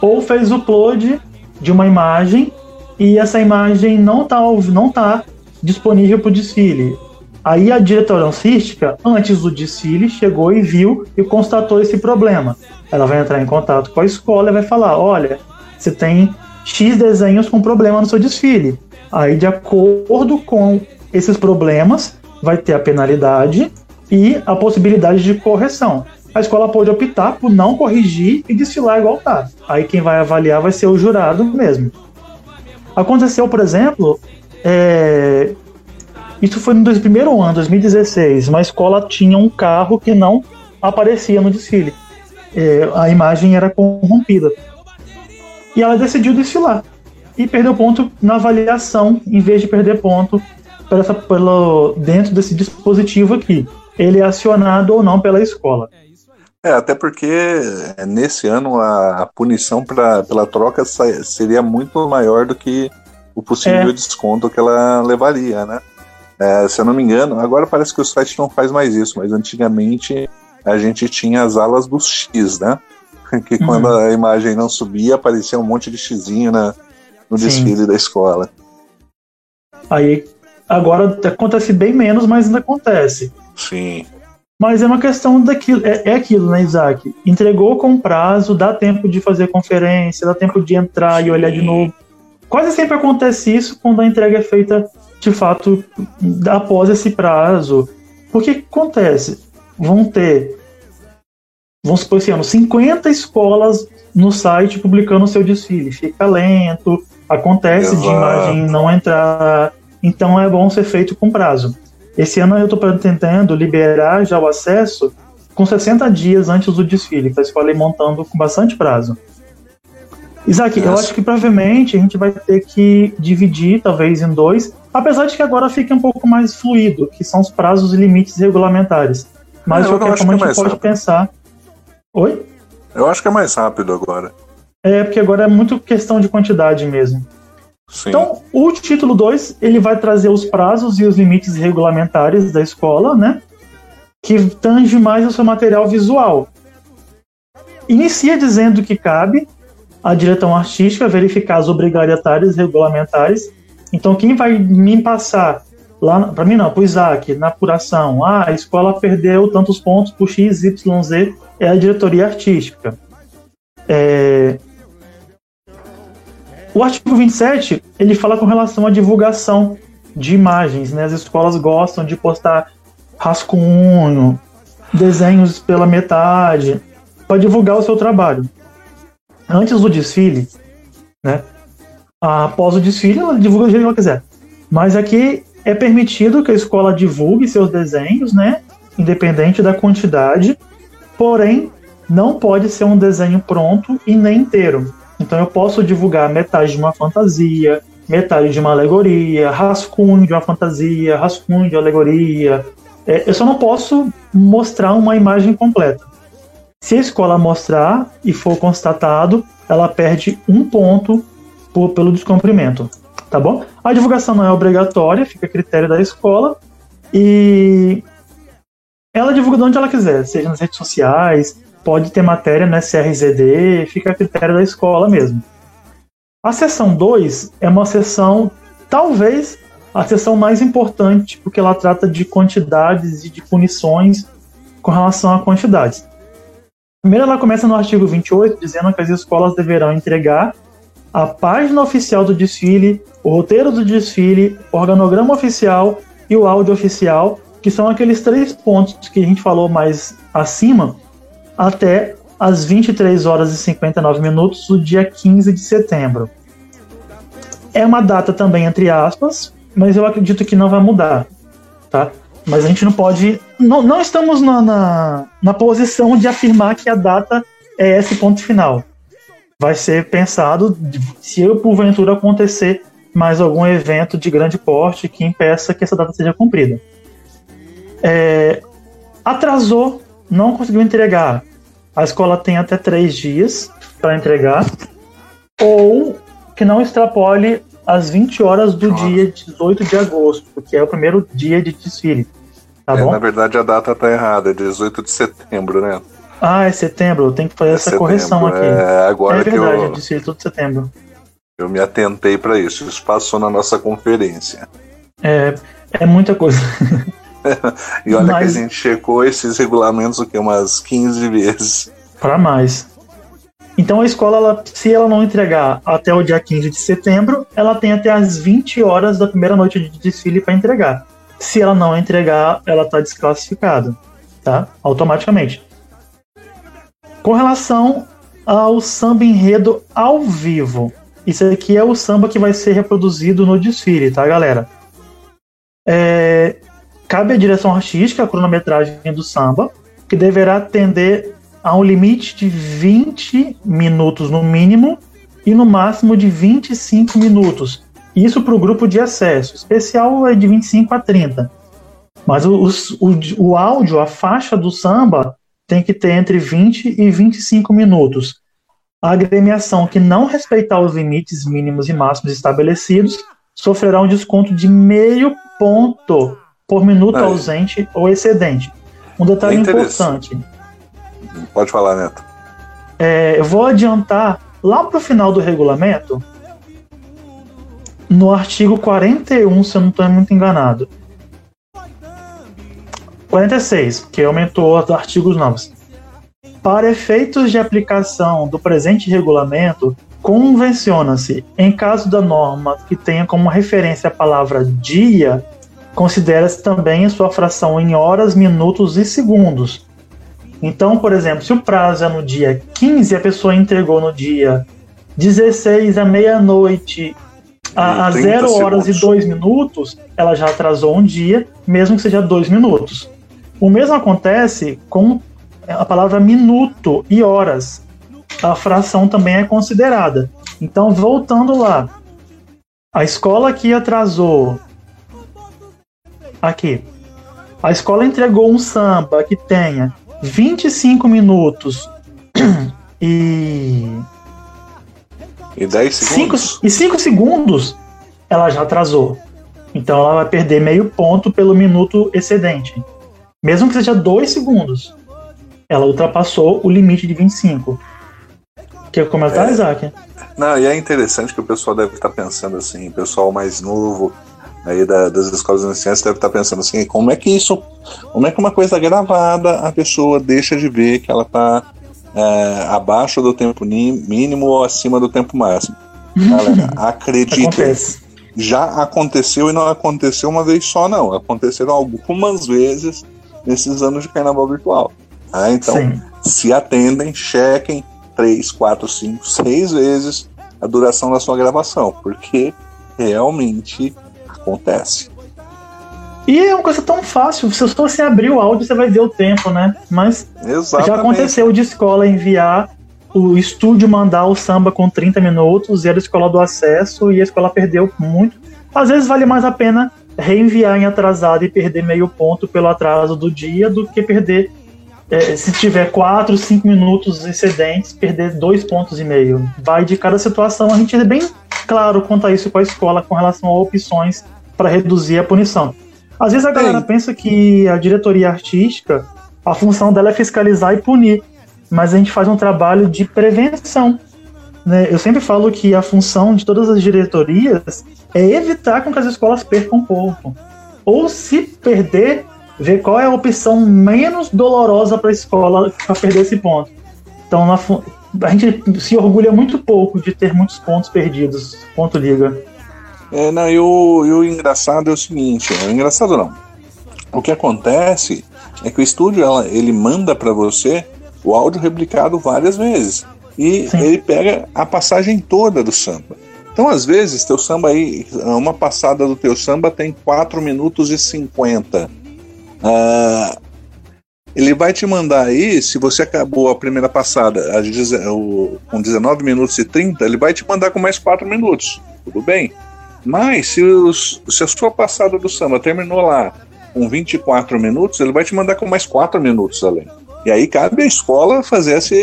ou fez upload de uma imagem e essa imagem não está não tá disponível para o desfile. Aí a diretora artística, antes do desfile, chegou e viu e constatou esse problema. Ela vai entrar em contato com a escola e vai falar: olha, você tem X desenhos com problema no seu desfile. Aí, de acordo com esses problemas, vai ter a penalidade e a possibilidade de correção. A escola pode optar por não corrigir e desfilar igual tá. Aí quem vai avaliar vai ser o jurado mesmo. Aconteceu, por exemplo, é... isso foi no primeiro ano, 2016. Uma escola tinha um carro que não aparecia no desfile. É, a imagem era corrompida. E ela decidiu desfilar. E perdeu ponto na avaliação, em vez de perder ponto pelo, dentro desse dispositivo aqui ele é acionado ou não pela escola. É, até porque é, nesse ano a, a punição pra, pela troca seria muito maior do que o possível é. desconto que ela levaria, né? É, se eu não me engano, agora parece que o site não faz mais isso, mas antigamente a gente tinha as alas dos X, né? Que quando uhum. a imagem não subia, aparecia um monte de xizinho na, no Sim. desfile da escola. Aí agora acontece bem menos, mas ainda acontece. Sim. Mas é uma questão daquilo, é, é, aquilo, né, Isaac? Entregou com prazo, dá tempo de fazer conferência, dá tempo de entrar Sim. e olhar de novo. Quase sempre acontece isso quando a entrega é feita de fato após esse prazo. Porque que acontece? Vão ter, vamos supor esse ano, 50 escolas no site publicando o seu desfile. Fica lento, acontece Exato. de imagem não entrar. Então é bom ser feito com prazo. Esse ano eu estou pretendendo liberar já o acesso com 60 dias antes do desfile, para a escola ir montando com bastante prazo. Isaac, Nossa. eu acho que provavelmente a gente vai ter que dividir, talvez em dois, apesar de que agora fique um pouco mais fluido, que são os prazos e limites regulamentares. Mas é, de qualquer forma a gente é pode rápido. pensar. Oi? Eu acho que é mais rápido agora. É, porque agora é muito questão de quantidade mesmo. Sim. Então, o título 2, ele vai trazer os prazos e os limites regulamentares da escola, né? Que tange mais o seu material visual. Inicia dizendo que cabe à direção artística verificar as obrigatoriedades regulamentares. Então, quem vai me passar lá, para mim não, para o Isaac, na apuração, ah, a escola perdeu tantos pontos por X, Y, Z, é a diretoria artística. É, o artigo 27, ele fala com relação à divulgação de imagens, né? As escolas gostam de postar rascunho, desenhos pela metade, para divulgar o seu trabalho. Antes do desfile, né? Após o desfile, ela divulga do jeito que ela quiser. Mas aqui é permitido que a escola divulgue seus desenhos, né? Independente da quantidade, porém não pode ser um desenho pronto e nem inteiro. Então eu posso divulgar metade de uma fantasia, metade de uma alegoria, rascunho de uma fantasia, rascunho de alegoria. É, eu só não posso mostrar uma imagem completa. Se a escola mostrar e for constatado, ela perde um ponto por, pelo descumprimento. Tá bom? A divulgação não é obrigatória, fica a critério da escola. E ela divulga de onde ela quiser, seja nas redes sociais, pode ter matéria no SRZD, fica a critério da escola mesmo. A seção 2 é uma seção, talvez, a seção mais importante, porque ela trata de quantidades e de punições com relação a quantidades. Primeiro, ela começa no artigo 28, dizendo que as escolas deverão entregar a página oficial do desfile, o roteiro do desfile, o organograma oficial e o áudio oficial, que são aqueles três pontos que a gente falou mais acima, até às 23 horas e 59 minutos do dia 15 de setembro. É uma data também entre aspas, mas eu acredito que não vai mudar, tá? Mas a gente não pode. Não, não estamos na, na, na posição de afirmar que a data é esse ponto final. Vai ser pensado se eu, porventura, acontecer mais algum evento de grande porte que impeça que essa data seja cumprida. É, atrasou, não conseguiu entregar. A escola tem até três dias para entregar, ou que não extrapole às 20 horas do dia 18 de agosto, que é o primeiro dia de desfile. Tá é, bom? Na verdade, a data tá errada, é 18 de setembro, né? Ah, é setembro, tem que fazer é essa setembro, correção aqui. É, agora é verdade, que eu... é desfile todo setembro. Eu me atentei para isso, isso passou na nossa conferência. É, é muita coisa. e olha Mas... que a gente checou esses regulamentos o que umas 15 vezes. Para mais. Então a escola, ela, se ela não entregar até o dia 15 de setembro, ela tem até as 20 horas da primeira noite de desfile para entregar. Se ela não entregar, ela está desclassificada, tá? Automaticamente. Com relação ao samba enredo ao vivo, isso aqui é o samba que vai ser reproduzido no desfile, tá, galera? É, cabe à direção artística a cronometragem do samba, que deverá atender a um limite de 20 minutos no mínimo e no máximo de 25 minutos. Isso para o grupo de acesso. Especial é de 25 a 30. Mas o, o, o áudio, a faixa do samba, tem que ter entre 20 e 25 minutos. A agremiação que não respeitar os limites mínimos e máximos estabelecidos sofrerá um desconto de meio ponto por minuto Aí. ausente ou excedente. Um detalhe é importante. Pode falar, Neto. É, eu vou adiantar lá para o final do regulamento, no artigo 41, se eu não estou muito enganado. 46, que aumentou os artigos novos. Para efeitos de aplicação do presente regulamento, convenciona-se, em caso da norma que tenha como referência a palavra dia, considera-se também a sua fração em horas, minutos e segundos. Então, por exemplo, se o prazo é no dia 15 a pessoa entregou no dia 16 à meia-noite a, 0 horas segundos. e 2 minutos, ela já atrasou um dia, mesmo que seja 2 minutos. O mesmo acontece com a palavra minuto e horas. A fração também é considerada. Então, voltando lá, a escola que atrasou. Aqui. A escola entregou um samba que tenha 25 minutos e. E 10 segundos? Cinco, e 5 segundos ela já atrasou. Então ela vai perder meio ponto pelo minuto excedente. Mesmo que seja 2 segundos. Ela ultrapassou o limite de 25. Quer comentar, é, Isaac? Não, e é interessante que o pessoal deve estar pensando assim, o pessoal mais novo aí da, das escolas iniciantes deve estar pensando assim, como é que isso, como é que uma coisa gravada a pessoa deixa de ver que ela está é, abaixo do tempo mínimo ou acima do tempo máximo? Galera, acredite, já aconteceu e não aconteceu uma vez só, não. Aconteceram algumas vezes nesses anos de carnaval virtual. Ah, então, Sim. se atendem, chequem três, quatro, cinco, seis vezes a duração da sua gravação, porque realmente acontece. E é uma coisa tão fácil, se você abrir o áudio, você vai ver o tempo, né? Mas Exatamente. já aconteceu de escola enviar o estúdio mandar o samba com 30 minutos e a escola do acesso e a escola perdeu muito. Às vezes vale mais a pena reenviar em atrasado e perder meio ponto pelo atraso do dia do que perder, é, se tiver 4, 5 minutos excedentes, perder dois pontos e meio. Vai de cada situação, a gente é bem claro quanto a isso com a escola com relação a opções para reduzir a punição. Às vezes a galera pensa que a diretoria artística, a função dela é fiscalizar e punir, mas a gente faz um trabalho de prevenção. Né? Eu sempre falo que a função de todas as diretorias é evitar com que as escolas percam pouco. Ou se perder, ver qual é a opção menos dolorosa para a escola para perder esse ponto. Então, na, a gente se orgulha muito pouco de ter muitos pontos perdidos. Ponto liga. É, não, e o, e o engraçado é o seguinte, o engraçado não. O que acontece é que o estúdio ela, ele manda para você o áudio replicado várias vezes. E Sim. ele pega a passagem toda do samba. Então, às vezes, teu samba aí, uma passada do teu samba tem 4 minutos e 50. Ah, ele vai te mandar aí, se você acabou a primeira passada com 19 minutos e 30, ele vai te mandar com mais 4 minutos. Tudo bem? Mas se, os, se a sua passada do samba terminou lá com 24 minutos, ele vai te mandar com mais 4 minutos além. E aí cabe à escola fazer essa,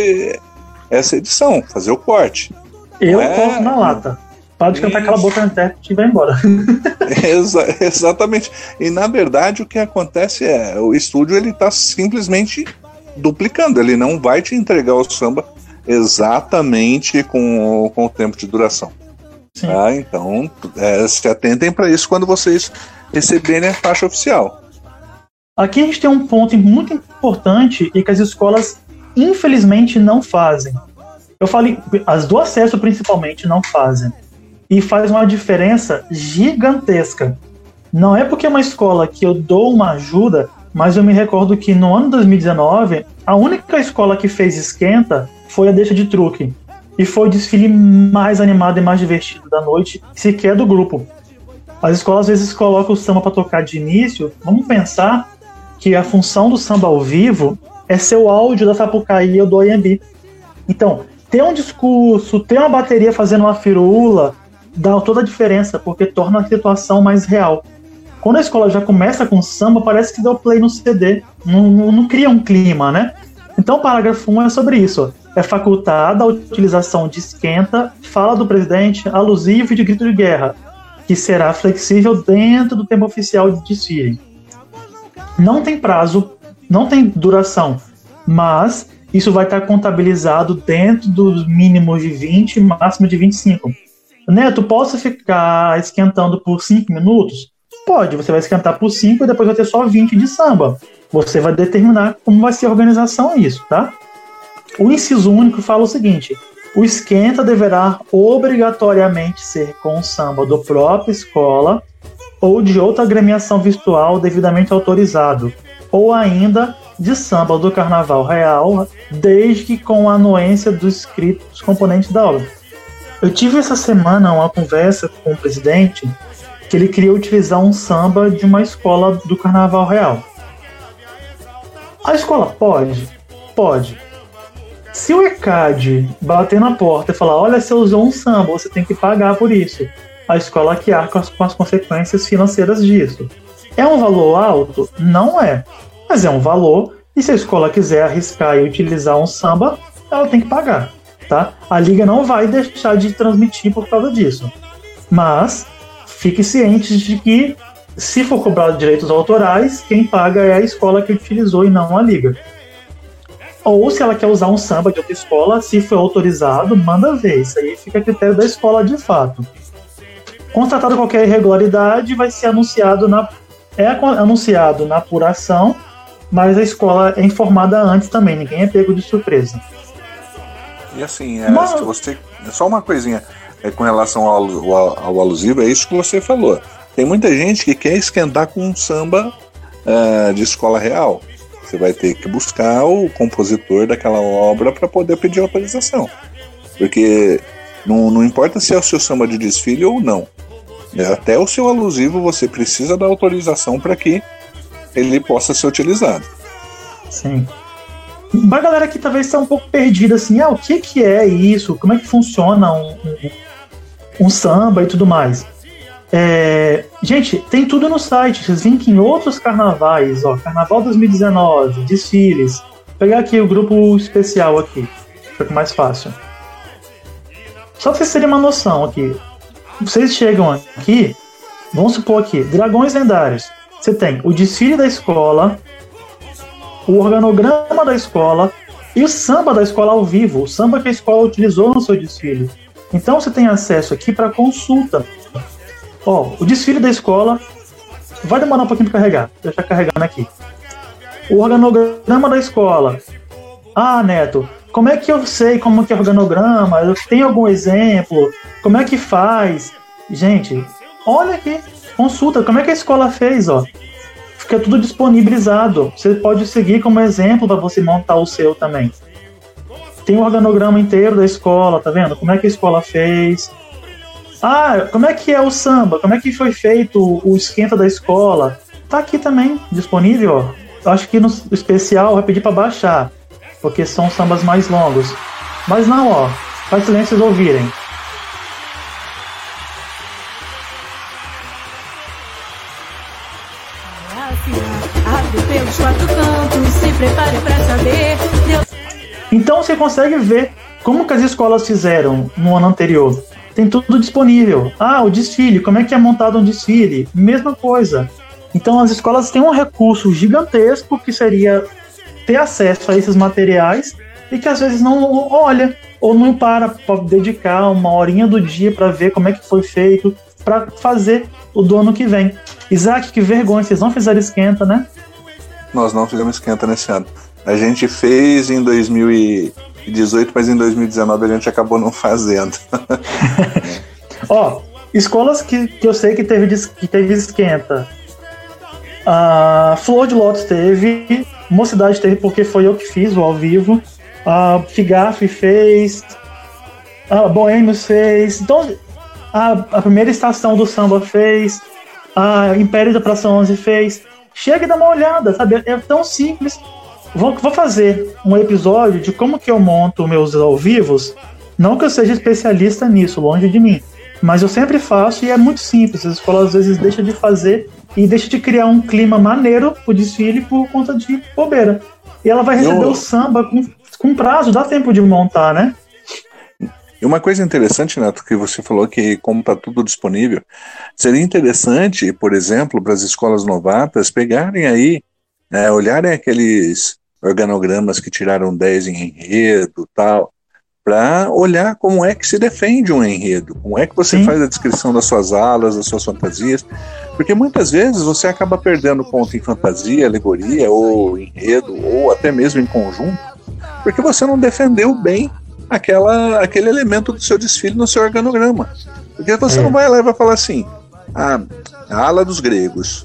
essa edição, fazer o corte. Eu é... corto na lata. Pode cantar aquela boca no intérprete e vai embora. Exa exatamente. E na verdade o que acontece é o estúdio ele está simplesmente duplicando. Ele não vai te entregar o samba exatamente com, com o tempo de duração. Tá? Então é, se atentem para isso quando vocês receberem a faixa oficial. Aqui a gente tem um ponto muito importante e que as escolas infelizmente não fazem. Eu falei, as do acesso principalmente não fazem. E faz uma diferença gigantesca. Não é porque é uma escola que eu dou uma ajuda, mas eu me recordo que no ano 2019, a única escola que fez esquenta foi a Deixa de Truque. E foi o desfile mais animado e mais divertido da noite, sequer do grupo. As escolas às vezes colocam o samba para tocar de início. Vamos pensar que a função do samba ao vivo é ser o áudio da Sapucaí ou do OMB. Então, ter um discurso, ter uma bateria fazendo uma firula, dá toda a diferença, porque torna a situação mais real. Quando a escola já começa com samba, parece que deu play no CD, não, não, não cria um clima, né? Então, o parágrafo 1 é sobre isso. É facultada a utilização de esquenta, fala do presidente, alusivo e de grito de guerra, que será flexível dentro do tempo oficial de desfile não tem prazo, não tem duração, mas isso vai estar contabilizado dentro dos mínimos de 20 e máximo de 25. Neto, posso ficar esquentando por 5 minutos? Pode, você vai esquentar por 5 e depois vai ter só 20 de samba. Você vai determinar como vai ser a organização isso, tá? O inciso único fala o seguinte: o esquenta deverá obrigatoriamente ser com samba do própria escola ou de outra agremiação virtual devidamente autorizado, ou ainda de samba do Carnaval Real, desde que com a anuência dos escritos componentes da obra. Eu tive essa semana uma conversa com o presidente que ele queria utilizar um samba de uma escola do Carnaval Real. A escola pode? Pode. Se o ECAD bater na porta e falar: Olha, você usou um samba, você tem que pagar por isso a escola que arca com as consequências financeiras disso. É um valor alto? Não é. Mas é um valor, e se a escola quiser arriscar e utilizar um samba, ela tem que pagar. Tá? A liga não vai deixar de transmitir por causa disso. Mas fique ciente de que, se for cobrado direitos autorais, quem paga é a escola que utilizou e não a liga. Ou se ela quer usar um samba de outra escola, se for autorizado, manda ver. Isso aí fica a critério da escola de fato. Constatada qualquer irregularidade, vai ser anunciado na é anunciado na apuração, mas a escola é informada antes também, ninguém é pego de surpresa. E assim, é, mas... você, só uma coisinha é, com relação ao, ao, ao, alusivo, é isso que você falou. Tem muita gente que quer esquentar com um samba uh, de escola real. Você vai ter que buscar o compositor daquela obra para poder pedir autorização. Porque não, não importa se é o seu samba de desfile ou não. É, até o seu alusivo você precisa da autorização para que ele possa ser utilizado. Sim. Uma galera que talvez está um pouco perdida assim, ah, o que, que é isso? Como é que funciona um, um, um samba e tudo mais? É, gente, tem tudo no site. Vocês veem que em outros carnavais, ó, Carnaval 2019, desfiles. Vou pegar aqui o grupo especial aqui, fica mais fácil. Só pra vocês terem uma noção aqui vocês chegam aqui, vamos supor aqui, Dragões Lendários. Você tem o desfile da escola, o organograma da escola e o samba da escola ao vivo, o samba que a escola utilizou no seu desfile. Então você tem acesso aqui para consulta. Ó, o desfile da escola vai demorar um pouquinho para carregar. Deixa carregando aqui. O organograma da escola. Ah, Neto, como é que eu sei como que é organograma? Tenho algum exemplo? Como é que faz? Gente, olha aqui, consulta, como é que a escola fez, ó. Fica tudo disponibilizado. Você pode seguir como exemplo para você montar o seu também. tem o organograma inteiro da escola, tá vendo? Como é que a escola fez. Ah, como é que é o samba? Como é que foi feito o esquenta da escola? Tá aqui também, disponível, ó. Acho que no especial vai pedir para baixar, porque são sambas mais longos. Mas não, ó. Faz silêncio vocês ouvirem. Então você consegue ver como que as escolas fizeram no ano anterior. Tem tudo disponível. Ah, o desfile, como é que é montado um desfile? Mesma coisa. Então as escolas têm um recurso gigantesco que seria ter acesso a esses materiais e que às vezes não olha ou não para para dedicar uma horinha do dia para ver como é que foi feito para fazer o do ano que vem. Isaac, que vergonha, vocês não fizeram esquenta, né? Nós não fizemos esquenta nesse ano. A gente fez em 2018, mas em 2019 a gente acabou não fazendo. Ó, escolas que, que eu sei que teve, que teve esquenta. A Flor de Lótus teve, Mocidade teve porque foi eu que fiz o ao vivo. A Figaf fez. A Boêmios fez. Então, a, a primeira estação do samba fez. A Império da Praça 11 fez. Chega e dá uma olhada, sabe? É tão simples. Vou, vou fazer um episódio de como que eu monto meus ao vivos. Não que eu seja especialista nisso, longe de mim. Mas eu sempre faço e é muito simples. As escolas às vezes deixam de fazer e deixa de criar um clima maneiro pro desfile por conta de bobeira. E ela vai receber eu... o samba com com prazo, dá tempo de montar, né? E uma coisa interessante, Neto, que você falou que como está tudo disponível, seria interessante, por exemplo, para as escolas novatas pegarem aí, né, olharem aqueles organogramas que tiraram 10 em enredo tal, para olhar como é que se defende um enredo, como é que você Sim. faz a descrição das suas alas, das suas fantasias, porque muitas vezes você acaba perdendo ponto em fantasia, alegoria, ou enredo, ou até mesmo em conjunto, porque você não defendeu bem aquela, aquele elemento do seu desfile no seu organograma. Porque você é. não vai lá e vai falar assim, ah, a ala dos gregos,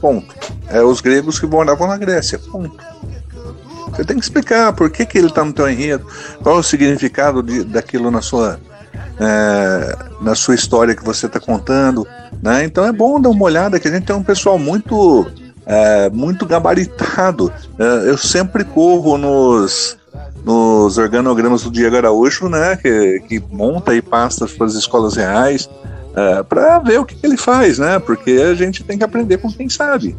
ponto. É os gregos que moravam na Grécia, ponto. Você tem que explicar por que, que ele está no teu enredo, qual é o significado de, daquilo na sua, é, na sua história que você está contando. Né? Então é bom dar uma olhada, que a gente tem um pessoal muito é, muito gabaritado. É, eu sempre corro nos, nos organogramas do Diego Araújo, né, que, que monta e passa para as escolas reais, é, para ver o que, que, ele faz, né, porque a gente tem que aprender com quem sabe.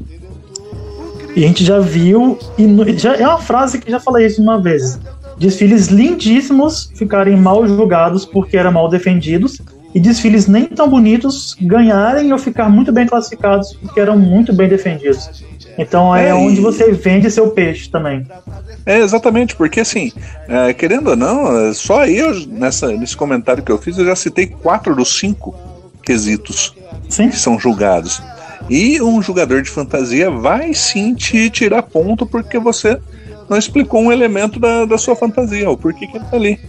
E a gente já viu, e já, é uma frase que já falei isso uma vez: desfiles lindíssimos ficarem mal julgados porque eram mal defendidos, e desfiles nem tão bonitos ganharem ou ficar muito bem classificados porque eram muito bem defendidos. Então é, é onde e... você vende seu peixe também. É, exatamente, porque assim, é, querendo ou não, só eu, nessa, nesse comentário que eu fiz, eu já citei quatro dos cinco quesitos sim. que são julgados. E um jogador de fantasia vai sim te tirar ponto porque você não explicou um elemento da, da sua fantasia, o porquê que ele tá ali.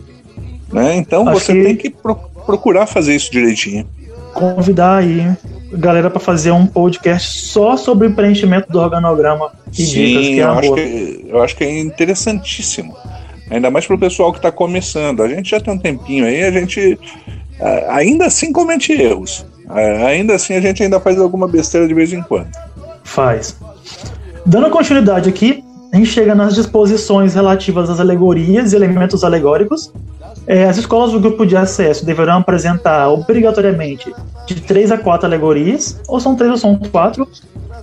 Né? Então Acho você que... tem que pro procurar fazer isso direitinho. Convidar aí galera para fazer um podcast só sobre o preenchimento do organograma e Sim, dicas que é eu acho que, eu acho que é interessantíssimo. Ainda mais para o pessoal que está começando. A gente já tem um tempinho aí, a gente ainda assim comete erros. Ainda assim a gente ainda faz alguma besteira de vez em quando. Faz. Dando continuidade aqui, a gente chega nas disposições relativas às alegorias e elementos alegóricos, é, as escolas do grupo de acesso deverão apresentar obrigatoriamente de três a quatro alegorias, ou são três ou são quatro,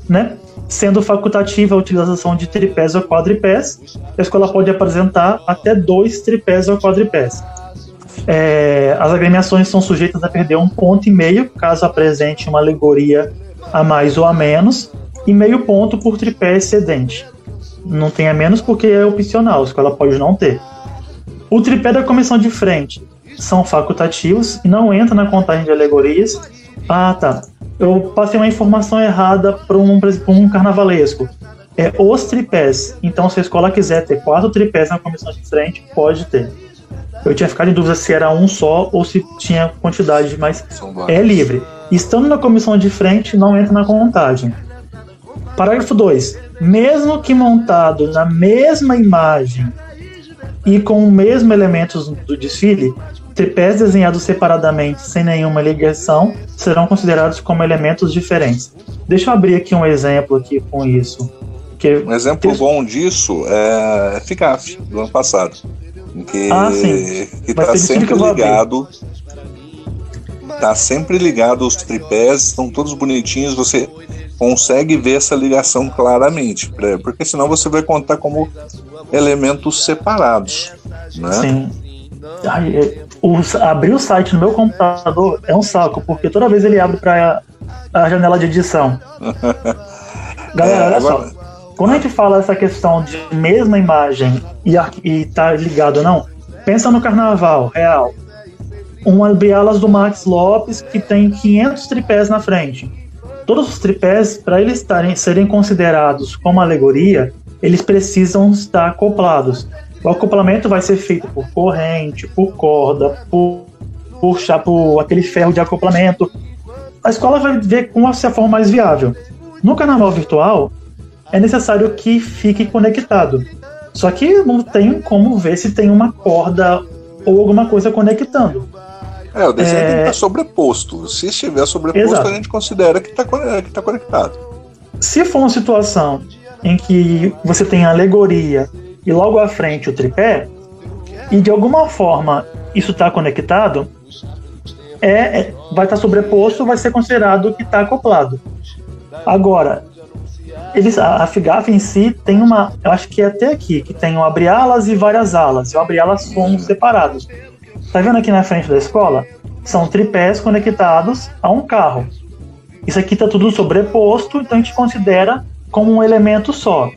né? Sendo facultativa a utilização de tripés ou quadripés, a escola pode apresentar até dois tripés ou quadripés. É, as agremiações são sujeitas a perder um ponto e meio caso apresente uma alegoria a mais ou a menos, e meio ponto por tripé excedente. Não tem a menos porque é opcional, a escola pode não ter. O tripé da comissão de frente são facultativos e não entra na contagem de alegorias. Ah, tá. Eu passei uma informação errada para um, um carnavalesco. É os tripés. Então, se a escola quiser ter quatro tripés na comissão de frente, pode ter. Eu tinha ficado em dúvida se era um só ou se tinha quantidade, mas é livre. Estando na comissão de frente, não entra na contagem. Parágrafo 2. Mesmo que montado na mesma imagem e com o mesmo elementos do desfile, tripés desenhados separadamente sem nenhuma ligação serão considerados como elementos diferentes. Deixa eu abrir aqui um exemplo aqui com isso. Que um exemplo bom disso é FICAF, do ano passado. Que, ah, sim. Que está sempre ligado. Está sempre ligado os tripés, estão todos bonitinhos, você consegue ver essa ligação claramente, porque senão você vai contar como elementos separados. Né? Sim. É, o, abrir o site no meu computador é um saco, porque toda vez ele abre para a janela de edição. Galera, é, olha agora... só. Quando a gente fala essa questão de mesma imagem e, e tá ligado ou não, pensa no carnaval real. Uma bialas do Max Lopes que tem 500 tripés na frente. Todos os tripés, para eles estarem, serem considerados como alegoria, eles precisam estar acoplados. O acoplamento vai ser feito por corrente, por corda, por puxar por aquele ferro de acoplamento. A escola vai ver com a forma mais viável. No carnaval virtual, é necessário que fique conectado. Só que não tem como ver se tem uma corda ou alguma coisa conectando. É, o desenho é... tem que estar sobreposto. Se estiver sobreposto, Exato. a gente considera que está que tá conectado. Se for uma situação em que você tem a alegoria e logo à frente o tripé, e de alguma forma isso está conectado, é, é, vai estar tá sobreposto, vai ser considerado que está acoplado. Agora, eles, a, a FIGAF em si tem uma, eu acho que é até aqui, que tem o abre-alas e várias alas, e o abre-alas são separados. Tá vendo aqui na frente da escola? São tripés conectados a um carro. Isso aqui tá tudo sobreposto, então a gente considera como um elemento só.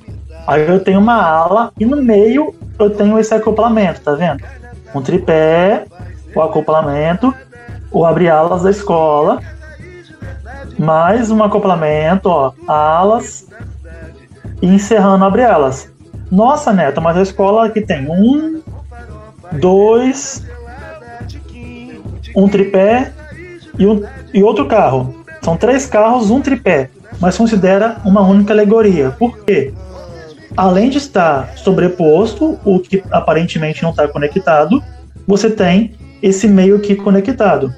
Aí eu tenho uma ala e no meio eu tenho esse acoplamento, tá vendo? Um tripé, o acoplamento, o abre-alas da escola, mais um acoplamento, ó, alas e encerrando abre-alas. Nossa, Neto, mas a escola aqui tem um, dois, um tripé e, um, e outro carro. São três carros, um tripé, mas considera uma única alegoria. Por quê? Além de estar sobreposto, o que aparentemente não está conectado, você tem esse meio que conectado.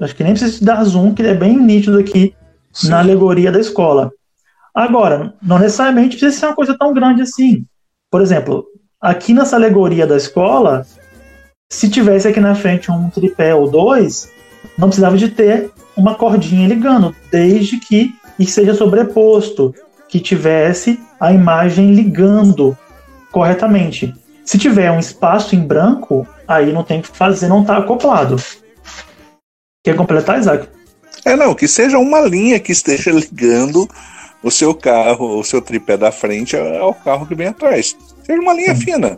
Acho que nem precisa dar zoom, que é bem nítido aqui Sim. na alegoria da escola. Agora, não necessariamente precisa ser uma coisa tão grande assim. Por exemplo, aqui nessa alegoria da escola, se tivesse aqui na frente um tripé ou dois, não precisava de ter uma cordinha ligando, desde que seja sobreposto, que tivesse a imagem ligando corretamente. Se tiver um espaço em branco, aí não tem que fazer, não está acoplado. Quer completar, Isaac? É, não, que seja uma linha que esteja ligando o seu carro, o seu tripé da frente ao carro que vem atrás. Seja uma linha Sim. fina.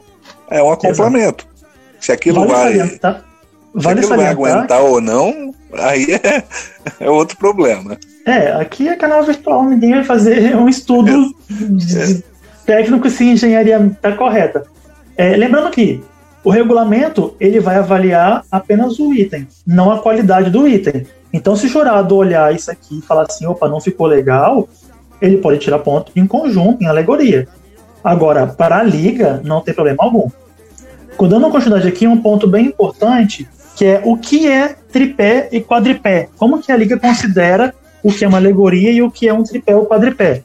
É um acoplamento. Exato. Se aquilo vale vai. Salientar, vale se aquilo vai aguentar ou não, aí é, é outro problema. É, aqui é canal virtual, ninguém vai fazer um estudo é. é. técnico se engenharia está correta. É, lembrando que o regulamento ele vai avaliar apenas o item, não a qualidade do item. Então, se o jurado olhar isso aqui e falar assim, opa, não ficou legal, ele pode tirar ponto em conjunto, em alegoria. Agora, para a liga, não tem problema algum. Dando continuidade aqui, um ponto bem importante, que é o que é tripé e quadripé. Como que a liga considera o que é uma alegoria e o que é um tripé ou quadripé?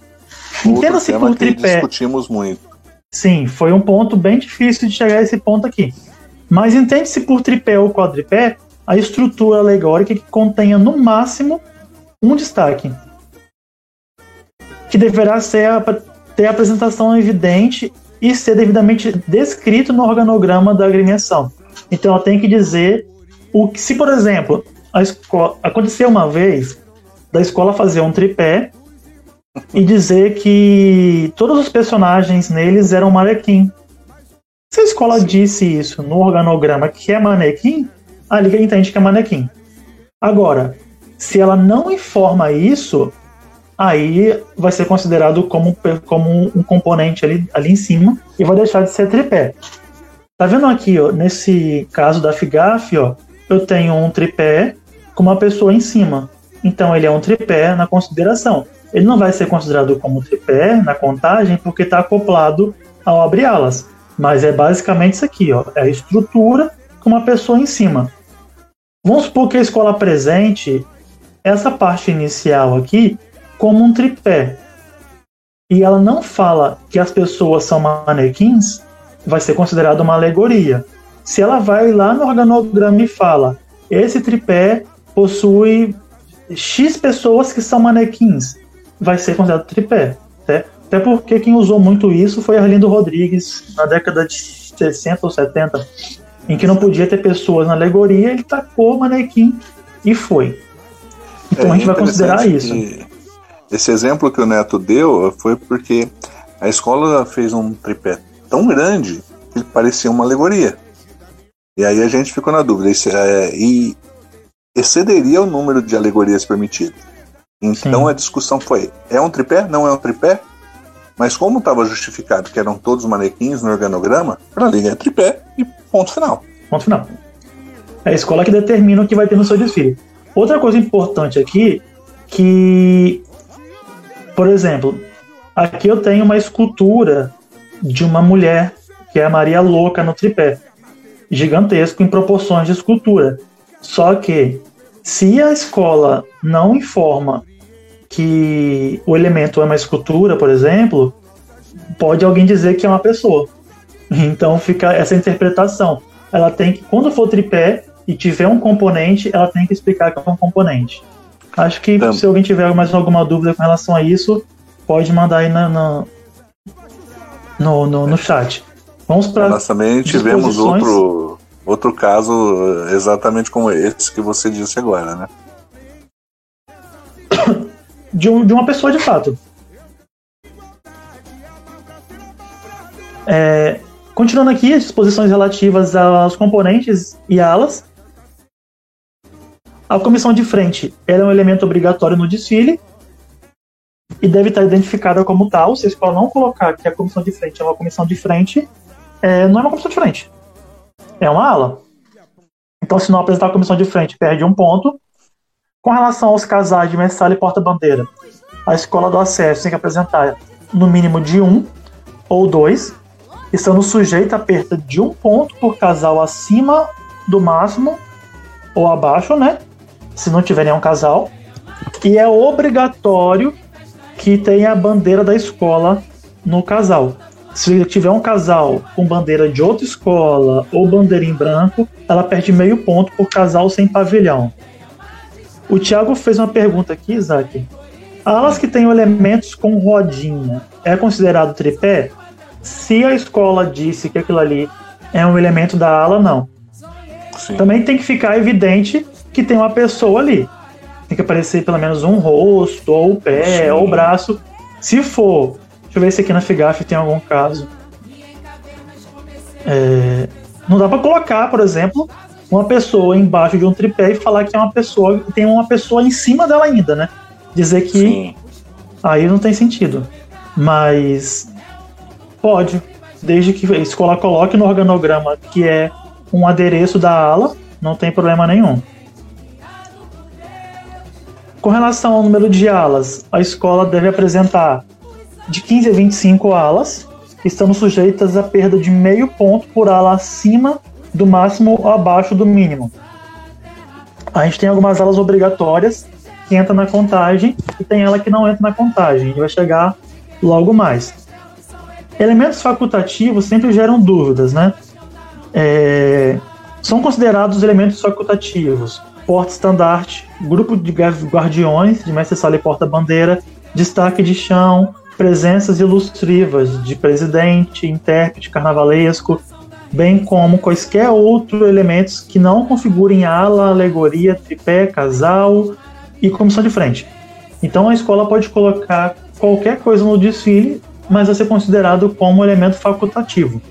Entenda-se por tripé. discutimos muito. Sim, foi um ponto bem difícil de chegar a esse ponto aqui. Mas entende-se por tripé ou quadripé a estrutura alegórica que contenha no máximo um destaque, que deverá ser a, ter apresentação evidente e ser devidamente descrito no organograma da agremiação. Então ela tem que dizer o que, se por exemplo, a escola aconteceu uma vez da escola fazer um tripé e dizer que todos os personagens neles eram manequim. Se a escola disse isso no organograma que é manequim, a liga entende que é manequim. Agora, se ela não informa isso, aí vai ser considerado como, como um componente ali, ali em cima e vai deixar de ser tripé. Tá vendo aqui, ó, nesse caso da FIGAF, ó, eu tenho um tripé com uma pessoa em cima. Então ele é um tripé na consideração. Ele não vai ser considerado como tripé na contagem porque está acoplado ao abri-alas. Mas é basicamente isso aqui, ó. É a estrutura com uma pessoa em cima. Vamos supor que a escola apresente essa parte inicial aqui como um tripé. E ela não fala que as pessoas são manequins, vai ser considerado uma alegoria. Se ela vai lá no organograma e fala: esse tripé possui X pessoas que são manequins, vai ser considerado tripé. Né? Até porque quem usou muito isso foi Arlindo Rodrigues na década de 60 ou 70, em que não podia ter pessoas na alegoria, ele tacou o manequim e foi. Então é a gente vai considerar isso. Esse exemplo que o Neto deu foi porque a escola fez um tripé tão grande que parecia uma alegoria. E aí a gente ficou na dúvida. É, e excederia o número de alegorias permitidas. Então Sim. a discussão foi: é um tripé? Não é um tripé? Mas como estava justificado que eram todos manequins no organograma, para ali é tripé e ponto final. Ponto final. É a escola que determina o que vai ter no seu desfile. Outra coisa importante aqui, que, por exemplo, aqui eu tenho uma escultura de uma mulher, que é a Maria Louca no tripé, gigantesco em proporções de escultura. Só que, se a escola não informa que o elemento é uma escultura, por exemplo, pode alguém dizer que é uma pessoa. Então fica essa interpretação. Ela tem que, quando for tripé e tiver um componente, ela tem que explicar que é um componente. Acho que então, se alguém tiver mais alguma dúvida com relação a isso, pode mandar aí na, na no, no, no chat. Vamos para. Nós também tivemos outro, outro caso exatamente como esse que você disse agora, né? de, um, de uma pessoa de fato. É, continuando aqui, as disposições relativas aos componentes e alas. A comissão de frente é um elemento obrigatório no desfile e deve estar identificada como tal. Se a escola não colocar que a comissão de frente é uma comissão de frente, é, não é uma comissão de frente. É uma ala. Então, se não apresentar a comissão de frente, perde um ponto. Com relação aos casais de mestre e porta-bandeira, a escola do acesso tem que apresentar no mínimo de um ou dois, estando sujeita a perda de um ponto por casal acima do máximo ou abaixo, né? Se não tiver nenhum casal. E é obrigatório que tenha a bandeira da escola no casal. Se tiver um casal com bandeira de outra escola ou bandeira em branco, ela perde meio ponto por casal sem pavilhão. O Thiago fez uma pergunta aqui, Isaac. Alas que têm elementos com rodinha é considerado tripé? Se a escola disse que aquilo ali é um elemento da ala, não. Sim. Também tem que ficar evidente que tem uma pessoa ali. Tem que aparecer pelo menos um rosto, ou o pé, Sim. ou o braço. Se for, deixa eu ver se aqui na FIGAF tem algum caso. É, não dá para colocar, por exemplo, uma pessoa embaixo de um tripé e falar que é uma pessoa, tem uma pessoa em cima dela ainda, né? Dizer que Sim. aí não tem sentido. Mas pode, desde que a escola coloque no organograma que é um adereço da ala, não tem problema nenhum. Com relação ao número de alas, a escola deve apresentar de 15 a 25 alas, estando sujeitas a perda de meio ponto por ala acima do máximo abaixo do mínimo. A gente tem algumas alas obrigatórias que entra na contagem e tem ela que não entra na contagem. A gente vai chegar logo mais. Elementos facultativos sempre geram dúvidas, né? É, são considerados elementos facultativos porta-estandarte, grupo de guardiões de mestre-sala e porta-bandeira, destaque de chão, presenças ilustrivas de presidente, intérprete carnavalesco, bem como quaisquer outros elementos que não configurem ala, alegoria, tripé, casal e comissão de frente. Então a escola pode colocar qualquer coisa no desfile, mas vai ser considerado como elemento facultativo.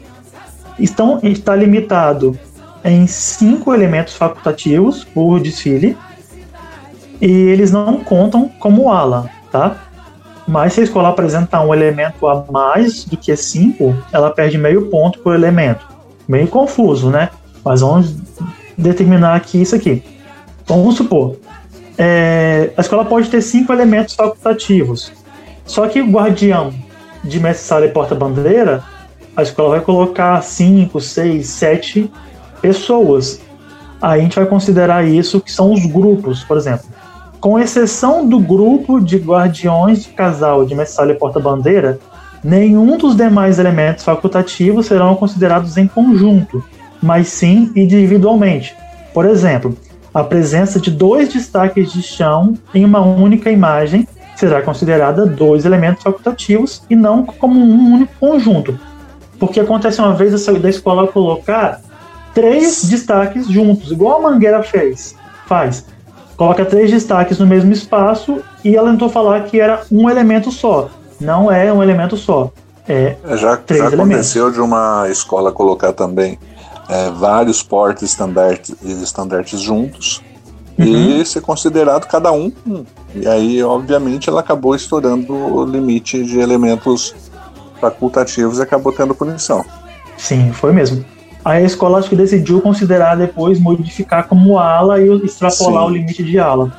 Então está limitado em cinco elementos facultativos por desfile e eles não contam como ala, tá? Mas se a escola apresentar um elemento a mais do que cinco, ela perde meio ponto por elemento meio confuso, né? Mas vamos determinar aqui isso aqui. Vamos supor, é, a escola pode ter cinco elementos facultativos. Só que o guardião de mestre sala e porta-bandeira a escola vai colocar 5, 6, 7 pessoas. Aí a gente vai considerar isso que são os grupos, por exemplo. Com exceção do grupo de guardiões de casal de mestre e porta-bandeira, nenhum dos demais elementos facultativos serão considerados em conjunto, mas sim individualmente. Por exemplo, a presença de dois destaques de chão em uma única imagem será considerada dois elementos facultativos e não como um único conjunto. Porque acontece uma vez da escola colocar três destaques juntos, igual a Mangueira fez, faz. Coloca três destaques no mesmo espaço e ela tentou falar que era um elemento só. Não é um elemento só. É, é já, já aconteceu de uma escola colocar também é, vários portes estandartes, estandartes juntos uhum. e ser considerado cada um. E aí, obviamente, ela acabou estourando o limite de elementos facultativos e acabou tendo punição. Sim, foi mesmo. Aí a escola acho que decidiu considerar depois modificar como ala e extrapolar Sim. o limite de ala.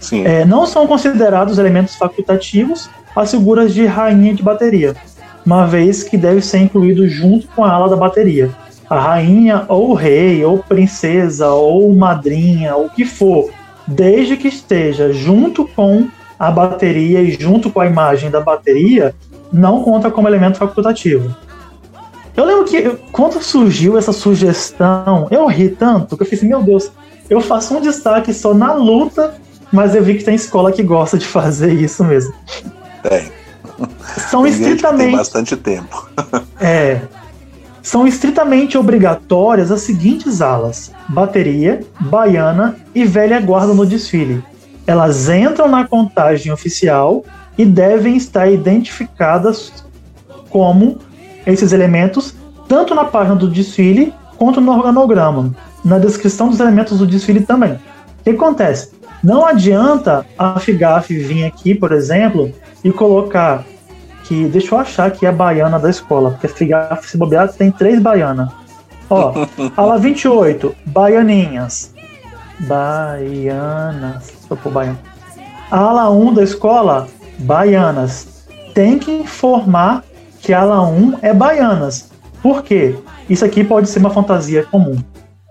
Sim. É, não são considerados elementos facultativos as figuras de rainha de bateria, uma vez que deve ser incluído junto com a ala da bateria. A rainha, ou rei, ou princesa, ou madrinha, o que for, desde que esteja junto com a bateria e junto com a imagem da bateria, não conta como elemento facultativo. Eu lembro que quando surgiu essa sugestão, eu ri tanto que eu assim, meu Deus, eu faço um destaque só na luta, mas eu vi que tem escola que gosta de fazer isso mesmo. Tem. São tem estritamente. Tem bastante tempo. é. São estritamente obrigatórias as seguintes alas: bateria, baiana e velha guarda no desfile. Elas entram na contagem oficial e devem estar identificadas como esses elementos tanto na página do desfile quanto no organograma, na descrição dos elementos do desfile também. O que acontece? Não adianta a FIGAF vir aqui, por exemplo, e colocar que. Deixa eu achar que é a baiana da escola, porque a FIGAF, se bobear, tem três baianas. Ó, ala 28, baianinhas. Baianas. Só por baiana. A ala 1 da escola, baianas. Tem que informar que a ala 1 é baianas. Por quê? Isso aqui pode ser uma fantasia comum,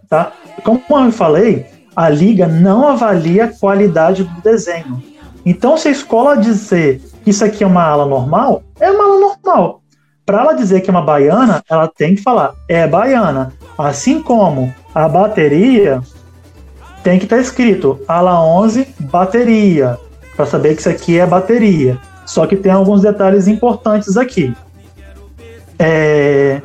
tá? Como eu falei, a liga não avalia a qualidade do desenho. Então, se a escola dizer que isso aqui é uma ala normal, é uma ala normal. Para ela dizer que é uma baiana, ela tem que falar é baiana. Assim como a bateria tem que estar tá escrito ala 11 bateria, para saber que isso aqui é bateria. Só que tem alguns detalhes importantes aqui. É,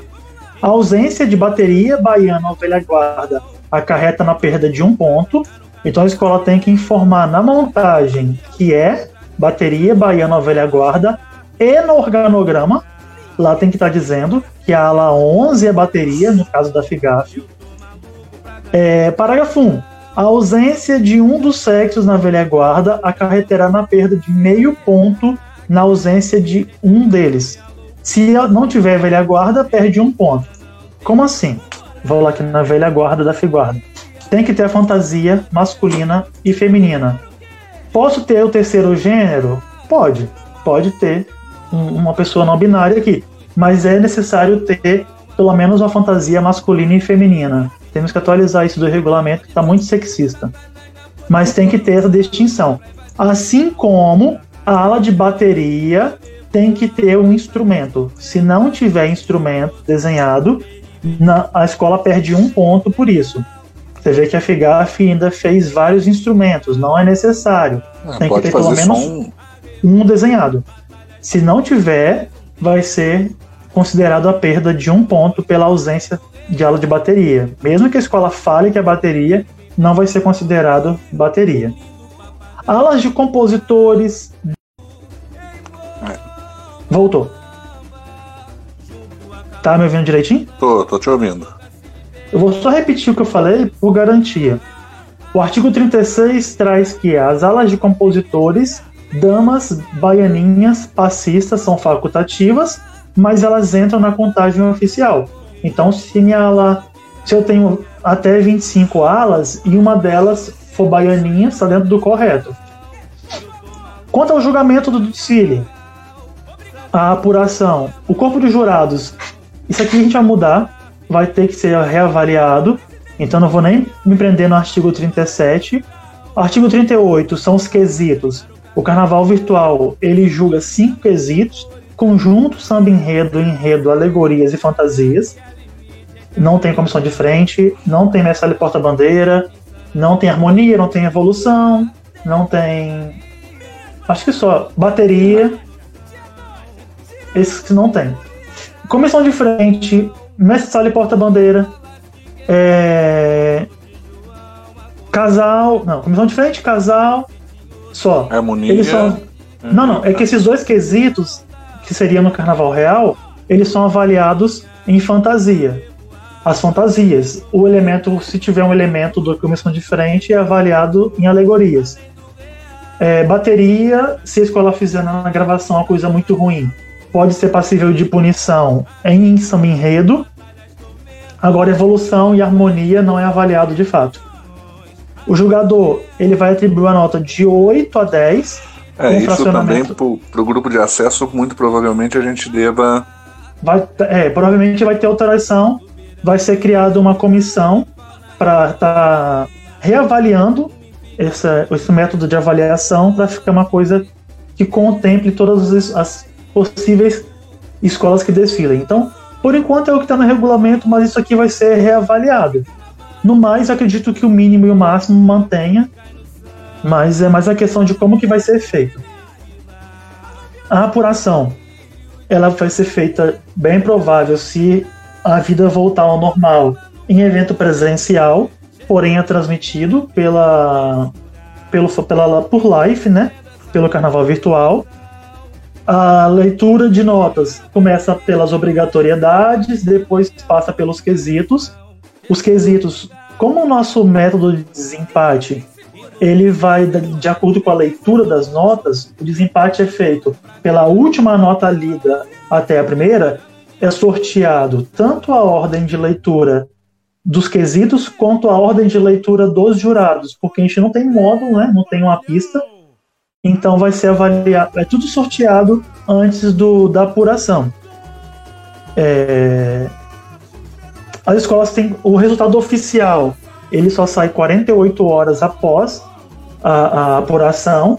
a ausência de bateria baiana ou velha guarda acarreta na perda de um ponto. Então a escola tem que informar na montagem que é bateria baiana velha guarda e no organograma. Lá tem que estar tá dizendo que a ala 11 é bateria, no caso da FIGAF. É, parágrafo 1. A ausência de um dos sexos na velha guarda acarreterá na perda de meio ponto na ausência de um deles. Se não tiver velha guarda, perde um ponto. Como assim? Vou lá aqui na velha guarda da figuarda. Tem que ter a fantasia masculina e feminina. Posso ter o terceiro gênero? Pode. Pode ter um, uma pessoa não binária aqui. Mas é necessário ter pelo menos uma fantasia masculina e feminina. Temos que atualizar isso do regulamento, que está muito sexista. Mas tem que ter essa distinção. Assim como a ala de bateria tem que ter um instrumento. Se não tiver instrumento desenhado, na, a escola perde um ponto por isso. Você vê que a FIGAF ainda fez vários instrumentos, não é necessário. Ah, tem que ter pelo menos um... um desenhado. Se não tiver, vai ser considerado a perda de um ponto pela ausência de aula de bateria. Mesmo que a escola fale que é bateria, não vai ser considerado bateria. Alas de compositores, Voltou. Tá me ouvindo direitinho? Tô, tô te ouvindo. Eu vou só repetir o que eu falei por garantia. O artigo 36 traz que as alas de compositores, damas, baianinhas, passistas são facultativas, mas elas entram na contagem oficial. Então, se minha ala, se eu tenho até 25 alas e uma delas for baianinha, está dentro do correto. Quanto ao julgamento do desfile, a apuração. O corpo de jurados Isso aqui a gente vai mudar, vai ter que ser reavaliado, então não vou nem me prender no artigo 37. Artigo 38 são os quesitos. O carnaval virtual, ele julga cinco quesitos, conjunto, samba enredo, enredo, alegorias e fantasias. Não tem comissão de frente, não tem mestre porta-bandeira, não tem harmonia, não tem evolução, não tem. Acho que só bateria. Esses que não tem. Comissão de frente, mestre sala e porta-bandeira. É... Casal. Não, comissão de frente, casal. Só. Harmonia. Eles são... Não, não. É que esses dois quesitos, que seriam no carnaval real, eles são avaliados em fantasia. As fantasias. O elemento, se tiver um elemento do comissão de frente, é avaliado em alegorias. É, bateria, se a escola fizer na gravação uma coisa muito ruim, pode ser passível de punição em samba enredo. Agora, evolução e harmonia não é avaliado de fato. O jogador ele vai atribuir a nota de 8 a 10. É, isso também para o grupo de acesso, muito provavelmente a gente deva. Vai, é, provavelmente vai ter alteração, vai ser criada uma comissão para estar tá reavaliando essa, esse método de avaliação para ficar uma coisa que contemple todas as, as possíveis escolas que desfilem. Então, por enquanto é o que está no regulamento, mas isso aqui vai ser reavaliado. No mais, acredito que o mínimo e o máximo mantenha, mas é mais a questão de como que vai ser feito. A apuração, ela vai ser feita bem provável se a vida voltar ao normal em evento presencial, porém é transmitido pela, pelo, pela, por live, né? Pelo carnaval virtual. A leitura de notas começa pelas obrigatoriedades, depois passa pelos quesitos. Os quesitos, como o nosso método de desempate, ele vai de acordo com a leitura das notas, o desempate é feito pela última nota lida até a primeira, é sorteado tanto a ordem de leitura dos quesitos quanto a ordem de leitura dos jurados, porque a gente não tem módulo, né? não tem uma pista, então vai ser avaliado, é tudo sorteado antes do, da apuração. É, as escolas têm o resultado oficial, ele só sai 48 horas após a, a apuração,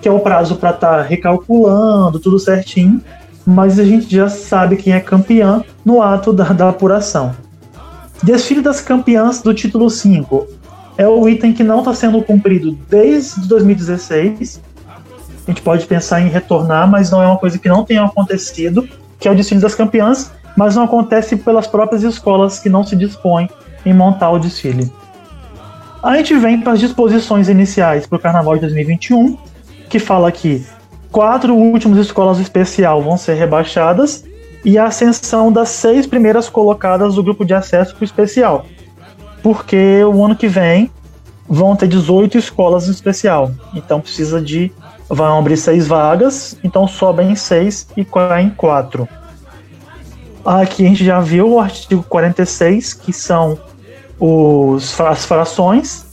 que é o prazo para estar tá recalculando tudo certinho, mas a gente já sabe quem é campeã no ato da, da apuração. Desfile das campeãs do título 5 é o item que não está sendo cumprido desde 2016. A gente pode pensar em retornar, mas não é uma coisa que não tenha acontecido, que é o desfile das campeãs, mas não acontece pelas próprias escolas que não se dispõem em montar o desfile. A gente vem para as disposições iniciais para o Carnaval de 2021, que fala que quatro últimas escolas especial vão ser rebaixadas e a ascensão das seis primeiras colocadas do grupo de acesso para o especial. Porque o ano que vem vão ter 18 escolas em especial. Então precisa de. Vão abrir seis vagas, então sobem seis e caem quatro. Aqui a gente já viu o artigo 46, que são os, as frações.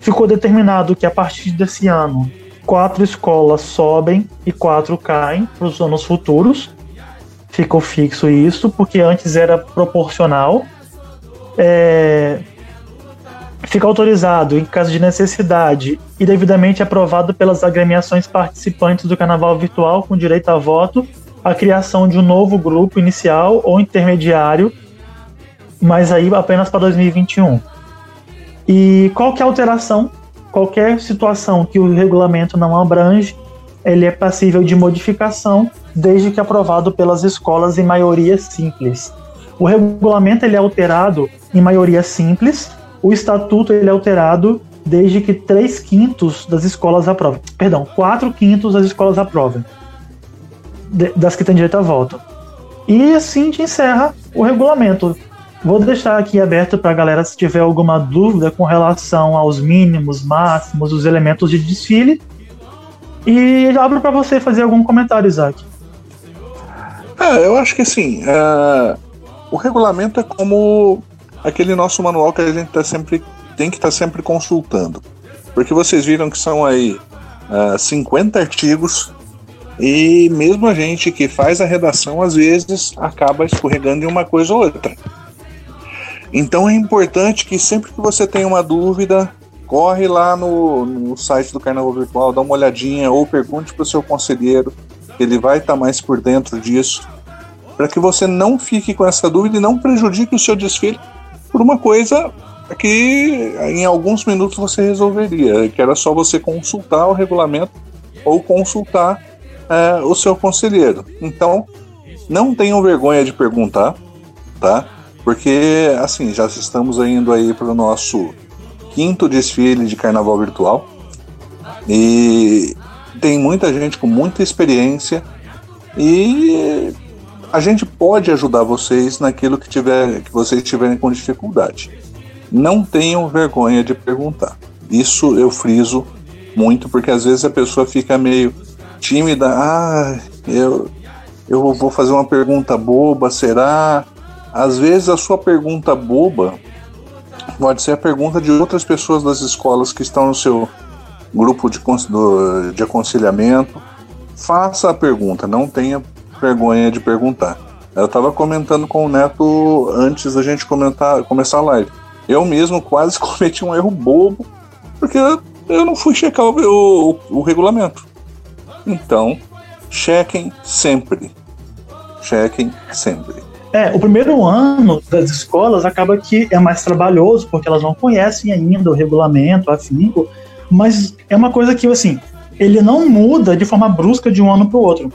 Ficou determinado que a partir desse ano, quatro escolas sobem e quatro caem para os anos futuros ficou fixo isso, porque antes era proporcional. É, fica autorizado, em caso de necessidade e devidamente aprovado pelas agremiações participantes do carnaval virtual com direito a voto, a criação de um novo grupo inicial ou intermediário, mas aí apenas para 2021. E qualquer alteração, qualquer situação que o regulamento não abrange, ele é passível de modificação desde que aprovado pelas escolas em maioria simples. O regulamento ele é alterado em maioria simples, o estatuto ele é alterado desde que 3 quintos das escolas aprovem. Perdão, 4 quintos das escolas aprovem, das que têm direito a voto. E assim gente encerra o regulamento. Vou deixar aqui aberto para a galera se tiver alguma dúvida com relação aos mínimos, máximos, os elementos de desfile. E abro para você fazer algum comentário, Isaac. É, eu acho que assim, é, o regulamento é como aquele nosso manual que a gente tá sempre, tem que estar tá sempre consultando. Porque vocês viram que são aí uh, é, 50 artigos E mesmo a gente que faz a redação, às vezes acaba escorregando em uma coisa ou outra. Então é importante que sempre que você tem uma dúvida, corre lá no, no site do Carnaval Virtual, dá uma olhadinha ou pergunte para o seu conselheiro, ele vai estar tá mais por dentro disso, para que você não fique com essa dúvida e não prejudique o seu desfile por uma coisa que em alguns minutos você resolveria, que era só você consultar o regulamento ou consultar é, o seu conselheiro. Então, não tenham vergonha de perguntar, tá? Porque, assim, já estamos indo aí para o nosso quinto desfile de carnaval virtual e tem muita gente com muita experiência e a gente pode ajudar vocês naquilo que, tiver, que vocês tiverem com dificuldade. Não tenham vergonha de perguntar. Isso eu friso muito, porque às vezes a pessoa fica meio tímida. Ah, eu, eu vou fazer uma pergunta boba, será? Às vezes a sua pergunta boba pode ser a pergunta de outras pessoas das escolas que estão no seu grupo de, de aconselhamento. Faça a pergunta, não tenha vergonha de perguntar. Eu estava comentando com o Neto antes da gente comentar, começar a live. Eu mesmo quase cometi um erro bobo, porque eu não fui checar o, o, o regulamento. Então, chequem sempre. Chequem sempre. É, o primeiro ano das escolas acaba que é mais trabalhoso, porque elas não conhecem ainda o regulamento, afinco, mas é uma coisa que, assim, ele não muda de forma brusca de um ano para o outro.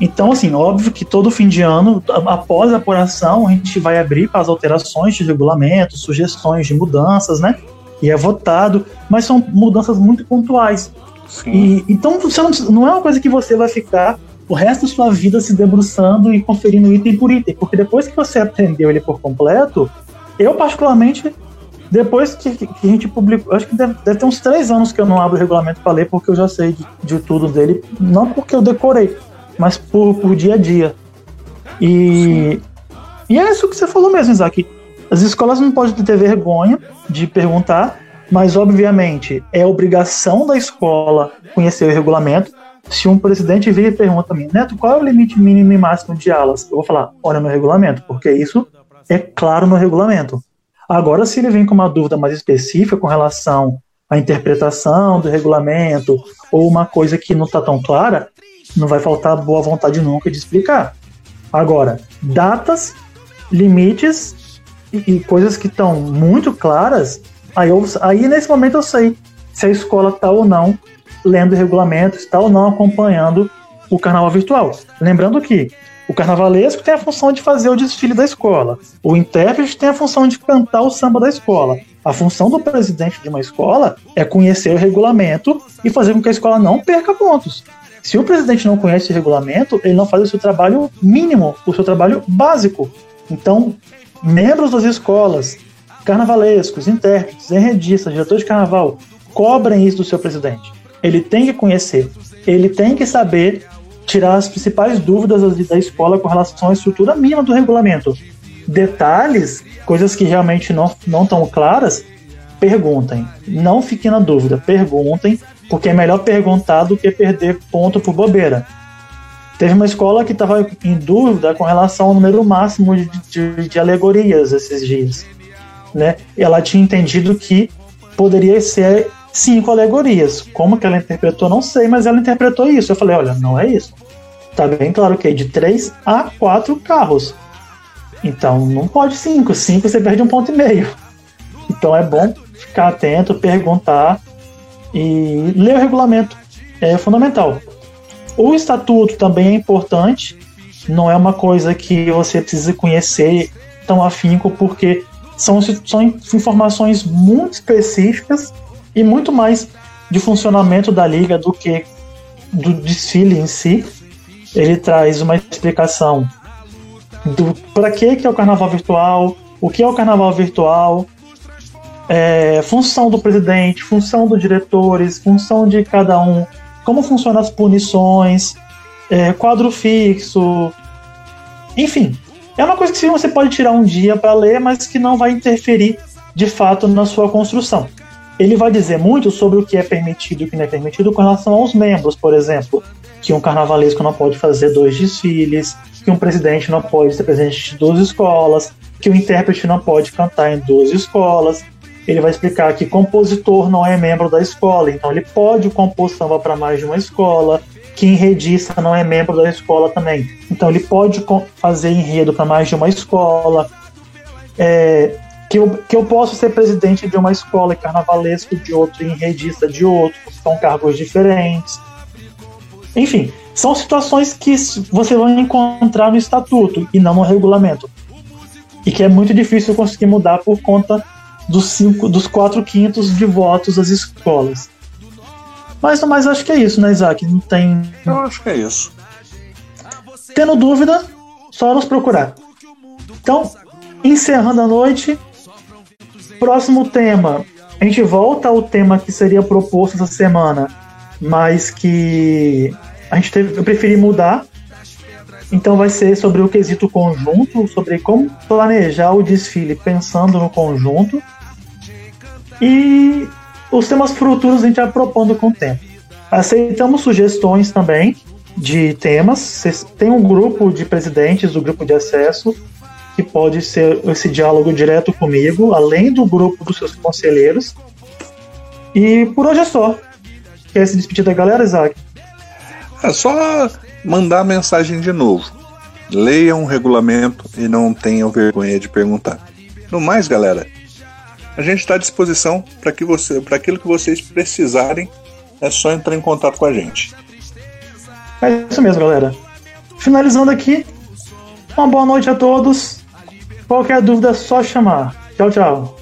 Então, assim, óbvio que todo fim de ano, após a apuração, a gente vai abrir para as alterações de regulamento, sugestões de mudanças, né? E é votado, mas são mudanças muito pontuais. E, então, você não, não é uma coisa que você vai ficar o resto da sua vida se debruçando e conferindo item por item, porque depois que você aprendeu ele por completo, eu particularmente, depois que, que a gente publicou, acho que deve, deve, ter uns três anos que eu não abro o regulamento para ler, porque eu já sei de, de, tudo dele, não porque eu decorei, mas por, por dia a dia. E, e é isso que você falou mesmo, Isaac. As escolas não podem ter vergonha de perguntar, mas obviamente é obrigação da escola conhecer o regulamento se um presidente vir e pergunta a mim, Neto, qual é o limite mínimo e máximo de alas? Eu vou falar, olha no regulamento, porque isso é claro no regulamento. Agora, se ele vem com uma dúvida mais específica com relação à interpretação do regulamento ou uma coisa que não está tão clara, não vai faltar boa vontade nunca de explicar. Agora, datas, limites e, e coisas que estão muito claras, aí, eu, aí nesse momento eu sei se a escola está ou não lendo regulamentos, está ou não acompanhando o carnaval virtual. Lembrando que o carnavalesco tem a função de fazer o desfile da escola, o intérprete tem a função de cantar o samba da escola. A função do presidente de uma escola é conhecer o regulamento e fazer com que a escola não perca pontos. Se o presidente não conhece o regulamento, ele não faz o seu trabalho mínimo, o seu trabalho básico. Então, membros das escolas, carnavalescos, intérpretes, enredistas, diretores de carnaval, cobrem isso do seu presidente ele tem que conhecer, ele tem que saber tirar as principais dúvidas da escola com relação à estrutura mínima do regulamento. Detalhes, coisas que realmente não, estão claras, perguntem. Não fiquem na dúvida, perguntem, porque é melhor perguntar do que perder ponto por bobeira. Teve uma escola que estava em dúvida com relação ao número máximo de, de, de alegorias esses dias. Né? Ela tinha entendido que poderia ser cinco alegorias. Como que ela interpretou, não sei, mas ela interpretou isso. Eu falei, olha, não é isso. Tá bem claro que é de três a quatro carros. Então não pode cinco. Cinco você perde um ponto e meio. Então é bom ficar atento, perguntar e ler o regulamento. É fundamental. O estatuto também é importante. Não é uma coisa que você precisa conhecer tão afinco, porque são, são informações muito específicas e muito mais de funcionamento da liga do que do desfile em si. Ele traz uma explicação do para que que é o carnaval virtual, o que é o carnaval virtual, é, função do presidente, função dos diretores, função de cada um, como funcionam as punições, é, quadro fixo, enfim. É uma coisa que você pode tirar um dia para ler, mas que não vai interferir de fato na sua construção ele vai dizer muito sobre o que é permitido e o que não é permitido com relação aos membros, por exemplo. que um carnavalesco não pode fazer dois desfiles, que um presidente não pode ser presidente de duas escolas, que o intérprete não pode cantar em duas escolas. Ele vai explicar que compositor não é membro da escola, então ele pode compor samba para mais de uma escola, que enredista não é membro da escola também, então ele pode fazer enredo para mais de uma escola. É, que, eu, que eu posso ser presidente de uma escola e carnavalesco de outro e enredista de outro, são cargos diferentes. Enfim, são situações que você vai encontrar no estatuto e não no regulamento. E que é muito difícil conseguir mudar por conta dos, cinco, dos quatro quintos de votos das escolas. Mas, mas acho que é isso, né, Isaac? Não tem. Eu acho que é isso. Tendo dúvida, só nos procurar. Então, encerrando a noite, próximo tema. A gente volta ao tema que seria proposto essa semana, mas que a gente teve, eu preferi mudar. Então vai ser sobre o quesito conjunto, sobre como planejar o desfile pensando no conjunto. E os temas futuros a gente vai propondo com o tempo. Aceitamos sugestões também de temas. Tem um grupo de presidentes do grupo de acesso que pode ser esse diálogo direto comigo, além do grupo dos seus conselheiros. E por hoje é só. Quer se despedir da galera, Isaac? É só mandar a mensagem de novo. Leiam o regulamento e não tenham vergonha de perguntar. No mais, galera, a gente está à disposição para que você, para aquilo que vocês precisarem. É só entrar em contato com a gente. É isso mesmo, galera. Finalizando aqui, uma boa noite a todos. Qualquer dúvida é só chamar. Tchau, tchau.